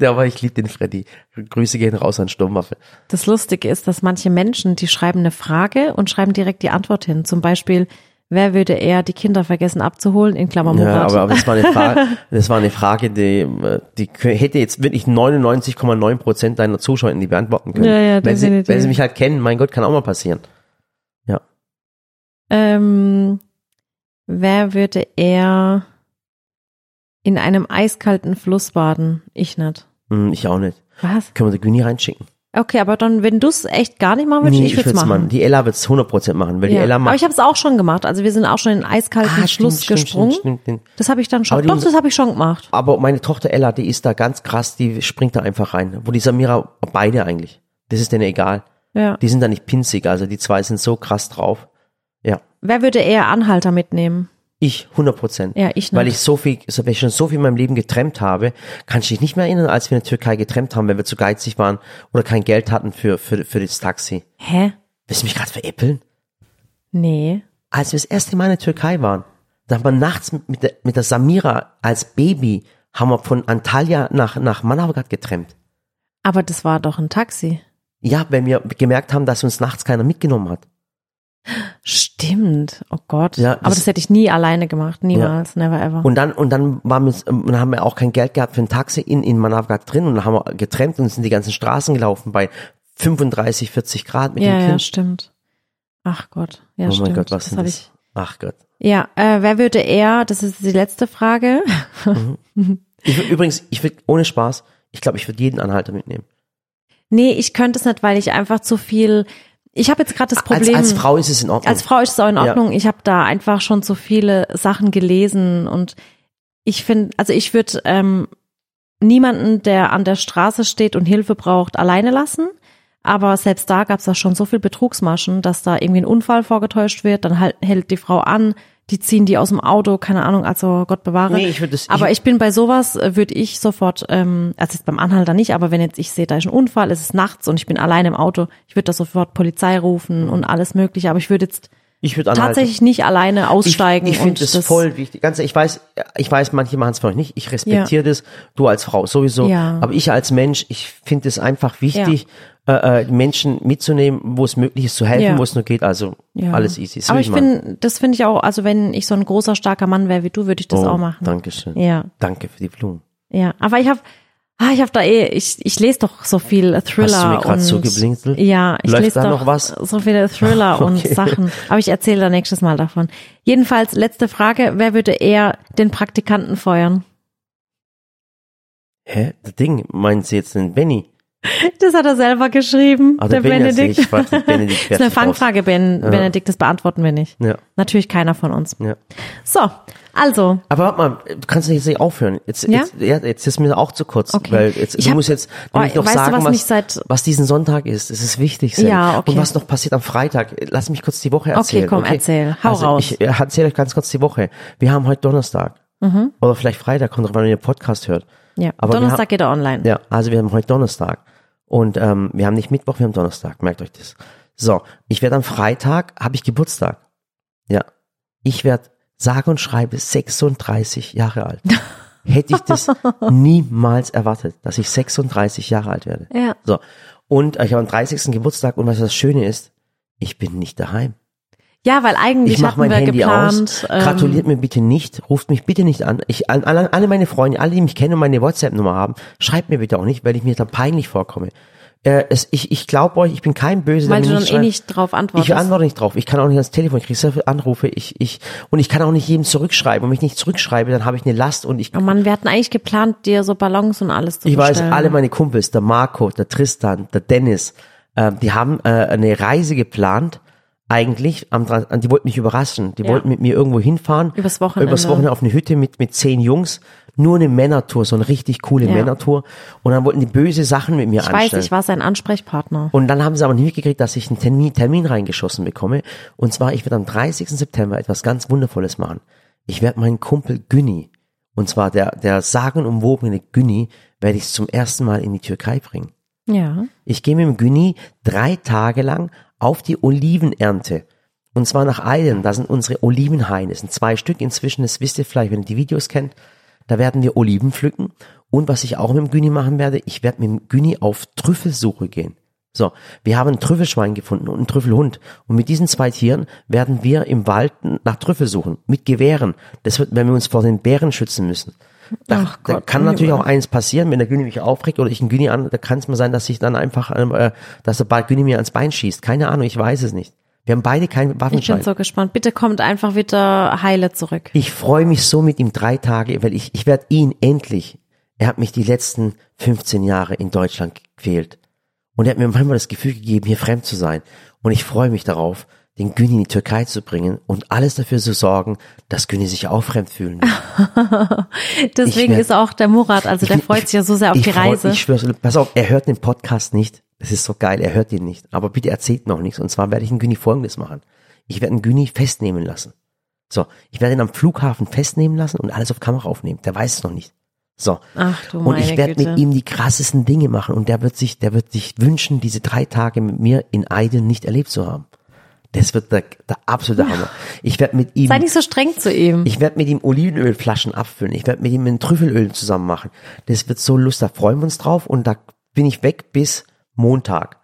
Der aber ich liebe den Freddy. Grüße gehen raus an Sturmwaffe. Das Lustige ist, dass manche Menschen, die schreiben eine Frage und schreiben direkt die Antwort hin. Zum Beispiel, wer würde eher die Kinder vergessen abzuholen, in Klammer Ja, Murat. aber, aber das war eine Frage, das war eine Frage, die, die hätte jetzt wirklich 99,9 Prozent deiner Zuschauer die beantworten können. Ja, ja, wenn, sie, wenn sie mich halt kennen, mein Gott, kann auch mal passieren. Ähm, wer würde eher in einem eiskalten Fluss baden? Ich nicht. Hm, ich auch nicht. Was? Können wir die Güni reinschicken? Okay, aber dann, wenn du es echt gar nicht machen willst, Nee, ich würde es würd's machen. Die Ella wird es 100% machen, weil die Ja. Ella Aber macht. ich habe es auch schon gemacht. Also wir sind auch schon in eiskalten Ah, Fluss stimmt, gesprungen. stimmt, stimmt. Das habe ich dann schon. Aber die- Doch, das habe ich schon gemacht. Aber meine Tochter Ella, die ist da ganz krass, die springt da einfach rein. Wo die Samira, beide eigentlich. Das ist denen egal. Ja. Die sind da nicht pinzig, also die zwei sind so krass drauf. Wer würde eher Anhalter mitnehmen? Ich, 100 Prozent. Ja, ich Weil nicht. ich so viel, so, weil ich schon so viel in meinem Leben getrennt habe, kann ich mich nicht mehr erinnern, als wir in der Türkei getrennt haben, weil wir zu geizig waren oder kein Geld hatten für, für, für das Taxi. Hä? Willst du mich gerade veräppeln? Nee. Als wir das erste Mal in der Türkei waren, da haben wir nachts mit, der, mit der Samira als Baby, haben wir von Antalya nach, nach Manavgat getrennt. Aber das war doch ein Taxi. Ja, weil wir gemerkt haben, dass uns nachts keiner mitgenommen hat. Stimmt. Oh Gott. Ja, Aber das- das hätte ich nie alleine gemacht. Niemals. Never ever. Und dann, und dann waren wir, dann haben wir auch kein Geld gehabt für ein Taxi in, in Manavgat drin und dann haben wir getrennt und sind die ganzen Straßen gelaufen bei 35, 40 Grad mit ja, dem ja, Kind. stimmt. Ach Gott. Ja, oh stimmt. mein Gott, was das das? ich. Ach Gott. Ja, äh, wer würde eher, das ist die letzte Frage. Ich würd, übrigens, ich würde, ohne Spaß, ich glaube, ich würde jeden Anhalter mitnehmen. Nee, ich könnte es nicht, weil ich einfach zu viel. Ich habe jetzt gerade das Problem. Als, als Frau ist es in Ordnung. Als Frau ist es auch in Ja. Ordnung. Ich habe da einfach schon so viele Sachen gelesen und ich finde, also ich würde ähm, niemanden, der an der Straße steht und Hilfe braucht, alleine lassen. Aber selbst da gab es ja schon so viel Betrugsmaschen, dass da irgendwie ein Unfall vorgetäuscht wird, dann halt, hält die Frau an, die ziehen die aus dem Auto, keine Ahnung, also Gott bewahre. Nee, ich würd das- aber ich- ich bin bei sowas, äh, würde ich sofort, ähm, also jetzt beim Anhalter nicht, aber wenn jetzt ich sehe, da ist ein Unfall, es ist nachts und ich bin alleine im Auto, ich würde da sofort Polizei rufen und alles mögliche, aber ich würde jetzt ich würde tatsächlich nicht alleine aussteigen. Ich, ich finde das voll wichtig. Ganz ich weiß, ich weiß, manche machen es euch nicht. Ich respektiere das. Du als Frau sowieso. Ja. Aber ich als Mensch, ich finde es einfach wichtig, äh, äh, Menschen mitzunehmen, wo es möglich ist, zu helfen, Ja. wo es nur geht. Also Ja. alles easy. So Aber ich finde, das finde ich auch, also wenn ich so ein großer, starker Mann wäre wie du, würde ich das oh, auch machen. Dankeschön. Ja, Danke für die Blumen. ja. Aber ich habe, ah, ich habe da eh, ich, ich lese doch so viel Thriller Hast du mir grad und so geblinzelt? ja, ich Läuft lese da doch noch was? so viele Thriller und Okay. Sachen. Aber ich erzähle da nächstes Mal davon. Jedenfalls letzte Frage: Wer würde eher den Praktikanten feuern? Hä? Das Ding, meinen Sie jetzt den Benny? Das hat er selber geschrieben, Ah, der, Benedikt. ich weiß, Benedikt das ist eine. Fangfrage, Ben, Benedikt, das beantworten wir nicht. Ja, Natürlich keiner von uns. ja. So, also, Aber warte mal, du kannst jetzt nicht aufhören. Jetzt, Ja? jetzt, ja, jetzt ist mir auch zu kurz, Okay. weil jetzt, Ich du hab- musst jetzt Oh, noch weißt du, sagen, was was, was diesen Sonntag ist. Es ist wichtig. Sam. Ja, okay. Und was noch passiert am Freitag. Lass mich kurz die Woche erzählen. komm, erzähl. Hau also raus. Ich erzähle euch ganz kurz die Woche. Wir haben heute Donnerstag. Oder vielleicht Freitag, kommt drauf an, wenn ihr den Podcast hört. Ja, Aber Donnerstag haben- geht er online. Ja, also wir haben heute Donnerstag. Und ähm, wir haben nicht Mittwoch, wir haben Donnerstag. Merkt euch das. So, ich werde am Freitag, habe ich Geburtstag. Ja. Ich werde sage und schreibe 36 Jahre alt. Hätte ich das niemals erwartet, dass ich 36 Jahre alt werde. Ja. So. Und ich habe am 30. Geburtstag und was das Schöne ist, ich bin nicht daheim. Ja, weil eigentlich Ich hatten mein wir Handy geplant. aus. ähm, Gratuliert mir bitte nicht, ruft mich bitte nicht an. Ich, alle, alle alle meine Freunde, alle, die mich kennen und meine WhatsApp-Nummer haben, schreibt mir bitte auch nicht, weil ich mir da peinlich vorkomme. Äh, es, ich ich glaube euch, ich bin kein Böse. Weil du dann eh nicht drauf antwortest. Ich antworte nicht drauf. Ich kann auch nicht ans Telefon. Ich kriege so viele Anrufe. Ich, ich, und ich kann auch nicht jedem zurückschreiben. Und wenn ich nicht zurückschreibe, dann habe ich eine Last und ich Oh Mann, wir hatten eigentlich geplant, dir so Ballons und alles zu ich weiß, bestellen. alle meine Kumpels, der Marco, der Tristan, der Dennis, ähm, die haben äh, eine Reise geplant. Eigentlich, am, die wollten mich überraschen. Die Ja. wollten mit mir irgendwo hinfahren. Übers Wochenende. Übers Wochenende auf eine Hütte mit, mit zehn Jungs. Nur eine Männertour, so eine richtig coole Ja. Männertour. Und dann wollten die böse Sachen mit mir ich weiß, anstellen. ich war sein Ansprechpartner. Und dann haben sie aber nicht mitgekriegt, dass ich einen Termin, Termin reingeschossen bekomme. Und zwar, ich werde am 30. September etwas ganz Wundervolles machen. Ich werde meinen Kumpel Günni, und zwar der, der sagenumwobene Günni, werde ich zum ersten Mal in die Türkei bringen. Ja. Ich gehe mit dem Günni drei Tage lang auf die Olivenernte. Und zwar nach Aydın, da sind unsere Olivenhaine. Es sind zwei Stück inzwischen, das wisst ihr vielleicht, wenn ihr die Videos kennt. Da werden wir Oliven pflücken. Und was ich auch mit dem Günni machen werde, ich werde mit dem Günni auf Trüffelsuche gehen. So, wir haben ein Trüffelschwein gefunden und einen Trüffelhund. Und mit diesen zwei Tieren werden wir im Wald nach Trüffel suchen. Mit Gewehren. Das wird, wenn wir uns vor den Bären schützen müssen. Da, Ach da Gott, kann natürlich auch eins passieren, wenn der Günni mich aufregt oder ich einen Günni an, da kann es mal sein, dass ich dann einfach, ähm, äh, dass der bald Günni mir ans Bein schießt. Keine Ahnung, ich weiß es nicht. Wir haben beide keinen Ich bin Waffenschein. so gespannt. Bitte kommt einfach wieder heile zurück. Ich freue mich so mit ihm drei Tage, weil ich, ich werde ihn endlich, er hat mich die letzten 15 Jahre in Deutschland gequält. Und er hat mir manchmal das Gefühl gegeben, hier fremd zu sein. Und ich freue mich darauf, den Günni in die Türkei zu bringen und alles dafür zu sorgen, dass Günni sich auch fremd fühlen will. Deswegen werd- ist auch der Murat, also der Ich- freut sich ja so sehr auf die freu- Reise. Ich schwör's, pass auf, er hört den Podcast nicht. Das ist so geil, er hört ihn nicht. Aber bitte erzählt noch nichts. Und zwar werde ich einen Günni folgendes machen. Ich werde einen Günni festnehmen lassen. So, ich werde ihn am Flughafen festnehmen lassen und alles auf Kamera aufnehmen. Der weiß es noch nicht. So. Ach du und ich werde mit ihm die krassesten Dinge machen und der wird sich, der wird sich wünschen, diese drei Tage mit mir in Aiden nicht erlebt zu haben. Das wird der, der absolute Hammer. Ich werde mit ihm Sei nicht so streng zu ihm. ich werde mit ihm Olivenölflaschen abfüllen. Ich werde mit ihm ein Trüffelöl zusammen machen. Das wird so lustig. Da freuen wir uns drauf. Und da bin ich weg bis Montag.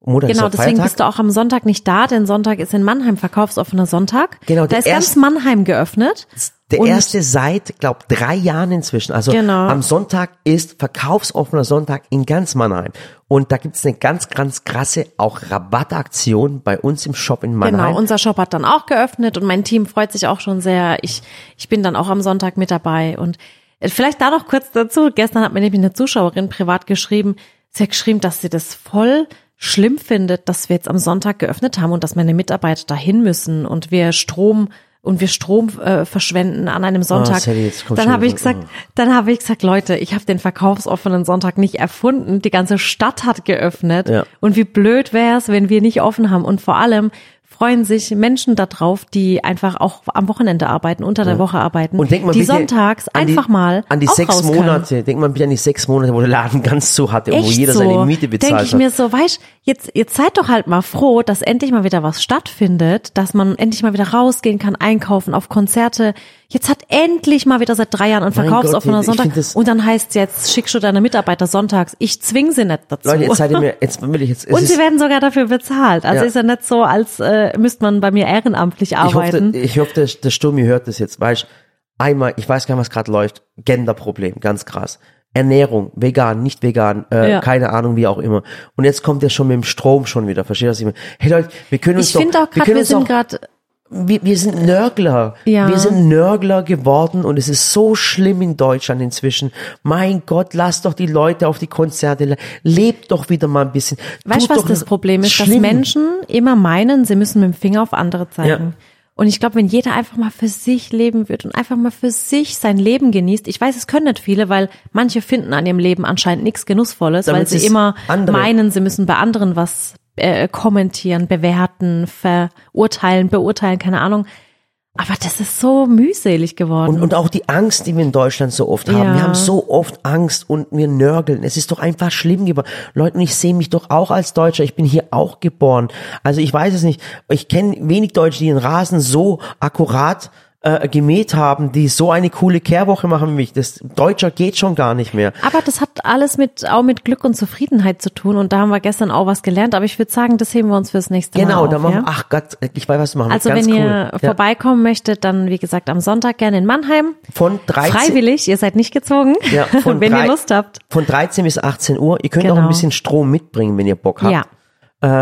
Montag Genau, deswegen Feiertag. bist du auch am Sonntag nicht da, denn Sonntag ist in Mannheim verkaufsoffener Sonntag. Genau, da der ist ganz erste- Mannheim geöffnet. Der Und- erste seit, glaub, drei Jahren inzwischen. Also Genau. am Sonntag ist verkaufsoffener Sonntag in ganz Mannheim. Und da gibt's eine ganz, ganz krasse auch Rabattaktion bei uns im Shop in Mannheim. Genau, unser Shop hat dann auch geöffnet und mein Team freut sich auch schon sehr. Ich, ich bin dann auch am Sonntag mit dabei und äh, vielleicht da noch kurz dazu. Gestern hat mir nämlich eine Zuschauerin privat geschrieben, sie hat geschrieben, dass sie das voll schlimm findet, dass wir jetzt am Sonntag geöffnet haben und dass meine Mitarbeiter dahin müssen und wir Strom und wir Strom äh, verschwenden an einem Sonntag. Kommt dann habe ich gesagt, dann habe ich gesagt, Leute, ich habe den verkaufsoffenen Sonntag nicht erfunden. Die ganze Stadt hat geöffnet. Ja. Und wie blöd wäre es, wenn wir nicht offen haben. Und vor allem freuen sich Menschen darauf, die einfach auch am Wochenende arbeiten, unter der Woche arbeiten, Und denk mal die sonntags an die- einfach mal an die sechs. Monate. Denk mal bitte an die sechs Monate, wo der Laden ganz zu hatte und wo jeder so. seine Miete bezahlt Denke ich hat. mir so, weißt, jetzt, jetzt seid doch halt mal froh, dass endlich mal wieder was stattfindet, dass man endlich mal wieder rausgehen kann, einkaufen, auf Konzerte. Jetzt hat endlich mal wieder seit drei Jahren ein verkaufsoffener Sonntag. das- Und dann heißt jetzt, schickst du deine Mitarbeiter sonntags. Ich zwing sie nicht dazu. Leute, jetzt seid ihr mir, jetzt will ich jetzt, Und sie werden sogar dafür bezahlt. Also Ja. ist ja nicht so, als äh, müsste man bei mir ehrenamtlich ich hoffe, arbeiten. ich hoffe, der, der Sturmi hört das jetzt, weißt, einmal, ich weiß gar nicht, was gerade läuft, Genderproblem, ganz krass. Ernährung, vegan, nicht vegan, äh, Ja. keine Ahnung, wie auch immer. Und jetzt kommt der schon mit dem Strom schon wieder, versteht was ich meine? Hey Leute, wir können uns ich doch, finde auch wir gerade, können wir uns sind gerade wir, wir sind Nörgler. Ja. Wir sind Nörgler geworden und es ist so schlimm in Deutschland inzwischen. Mein Gott, lasst doch die Leute auf die Konzerte, le- lebt doch wieder mal ein bisschen. Weißt du, was das Problem ist? Dass schlimm. Menschen immer meinen, sie müssen mit dem Finger auf andere zeigen. Und ich glaube, wenn jeder einfach mal für sich leben wird und einfach mal für sich sein Leben genießt, ich weiß, es können nicht viele, weil manche finden an ihrem Leben anscheinend nichts Genussvolles, Damit weil sie immer andere- meinen, sie müssen bei anderen was äh, kommentieren, bewerten, verurteilen, beurteilen, keine Ahnung. Aber das ist so mühselig geworden. Und, und auch die Angst, die wir in Deutschland so oft haben. Ja. Wir haben so oft Angst und wir nörgeln. Es ist doch einfach schlimm geworden. Leute, und ich sehe mich doch auch als Deutscher. Ich bin hier auch geboren. Also ich weiß es nicht. Ich kenne wenig Deutsche, die den Rasen so akkurat äh, gemäht haben, die so eine coole Kehrwoche machen wie mich. Das Deutscher geht schon gar nicht mehr. Aber das hat alles mit auch mit Glück und Zufriedenheit zu tun und da haben wir gestern auch was gelernt. Aber ich würde sagen, das heben wir uns fürs nächste Genau, Mal da auf. machen ja? wir, ach Gott, ich weiß, was wir machen. Also wenn cool. ihr Ja. vorbeikommen möchtet, dann wie gesagt am Sonntag gerne in Mannheim. Von 13, Freiwillig, ihr seid nicht gezwungen, Ja, von wenn drei- ihr Lust habt. von 13 bis 18 Uhr. Ihr könnt auch Genau. ein bisschen Strom mitbringen, wenn ihr Bock habt. Ja.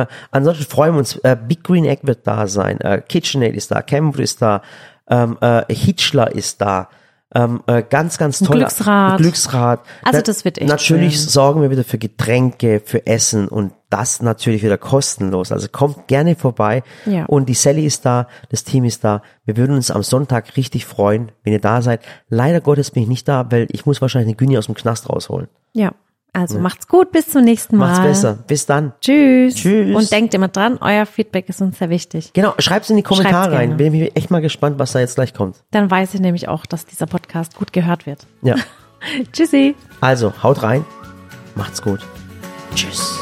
Äh, ansonsten freuen wir uns. Äh, Big Green Egg wird da sein. Äh, KitchenAid ist da. Campbell ist da. Ähm, äh, Hitchler ist da. Ähm, äh, ganz, ganz toll. Glücksrad. Glücksrad. Also Da- das wird echt Natürlich schön. sorgen wir wieder für Getränke, für Essen und das natürlich wieder kostenlos. Also kommt gerne vorbei. Ja. Und die Sally ist da, das Team ist da. Wir würden uns am Sonntag richtig freuen, wenn ihr da seid. Leider Gottes bin ich nicht da, weil ich muss wahrscheinlich eine Günni aus dem Knast rausholen. Ja. Also macht's gut, bis zum nächsten Mal. Macht's besser. Bis dann. Tschüss. Tschüss. Und denkt immer dran, euer Feedback ist uns sehr wichtig. Genau, schreibt's in die Kommentare rein. Bin ich echt mal gespannt, was da jetzt gleich kommt. Dann weiß ich nämlich auch, dass dieser Podcast gut gehört wird. Ja. Tschüssi. Also, haut rein. Macht's gut. Tschüss.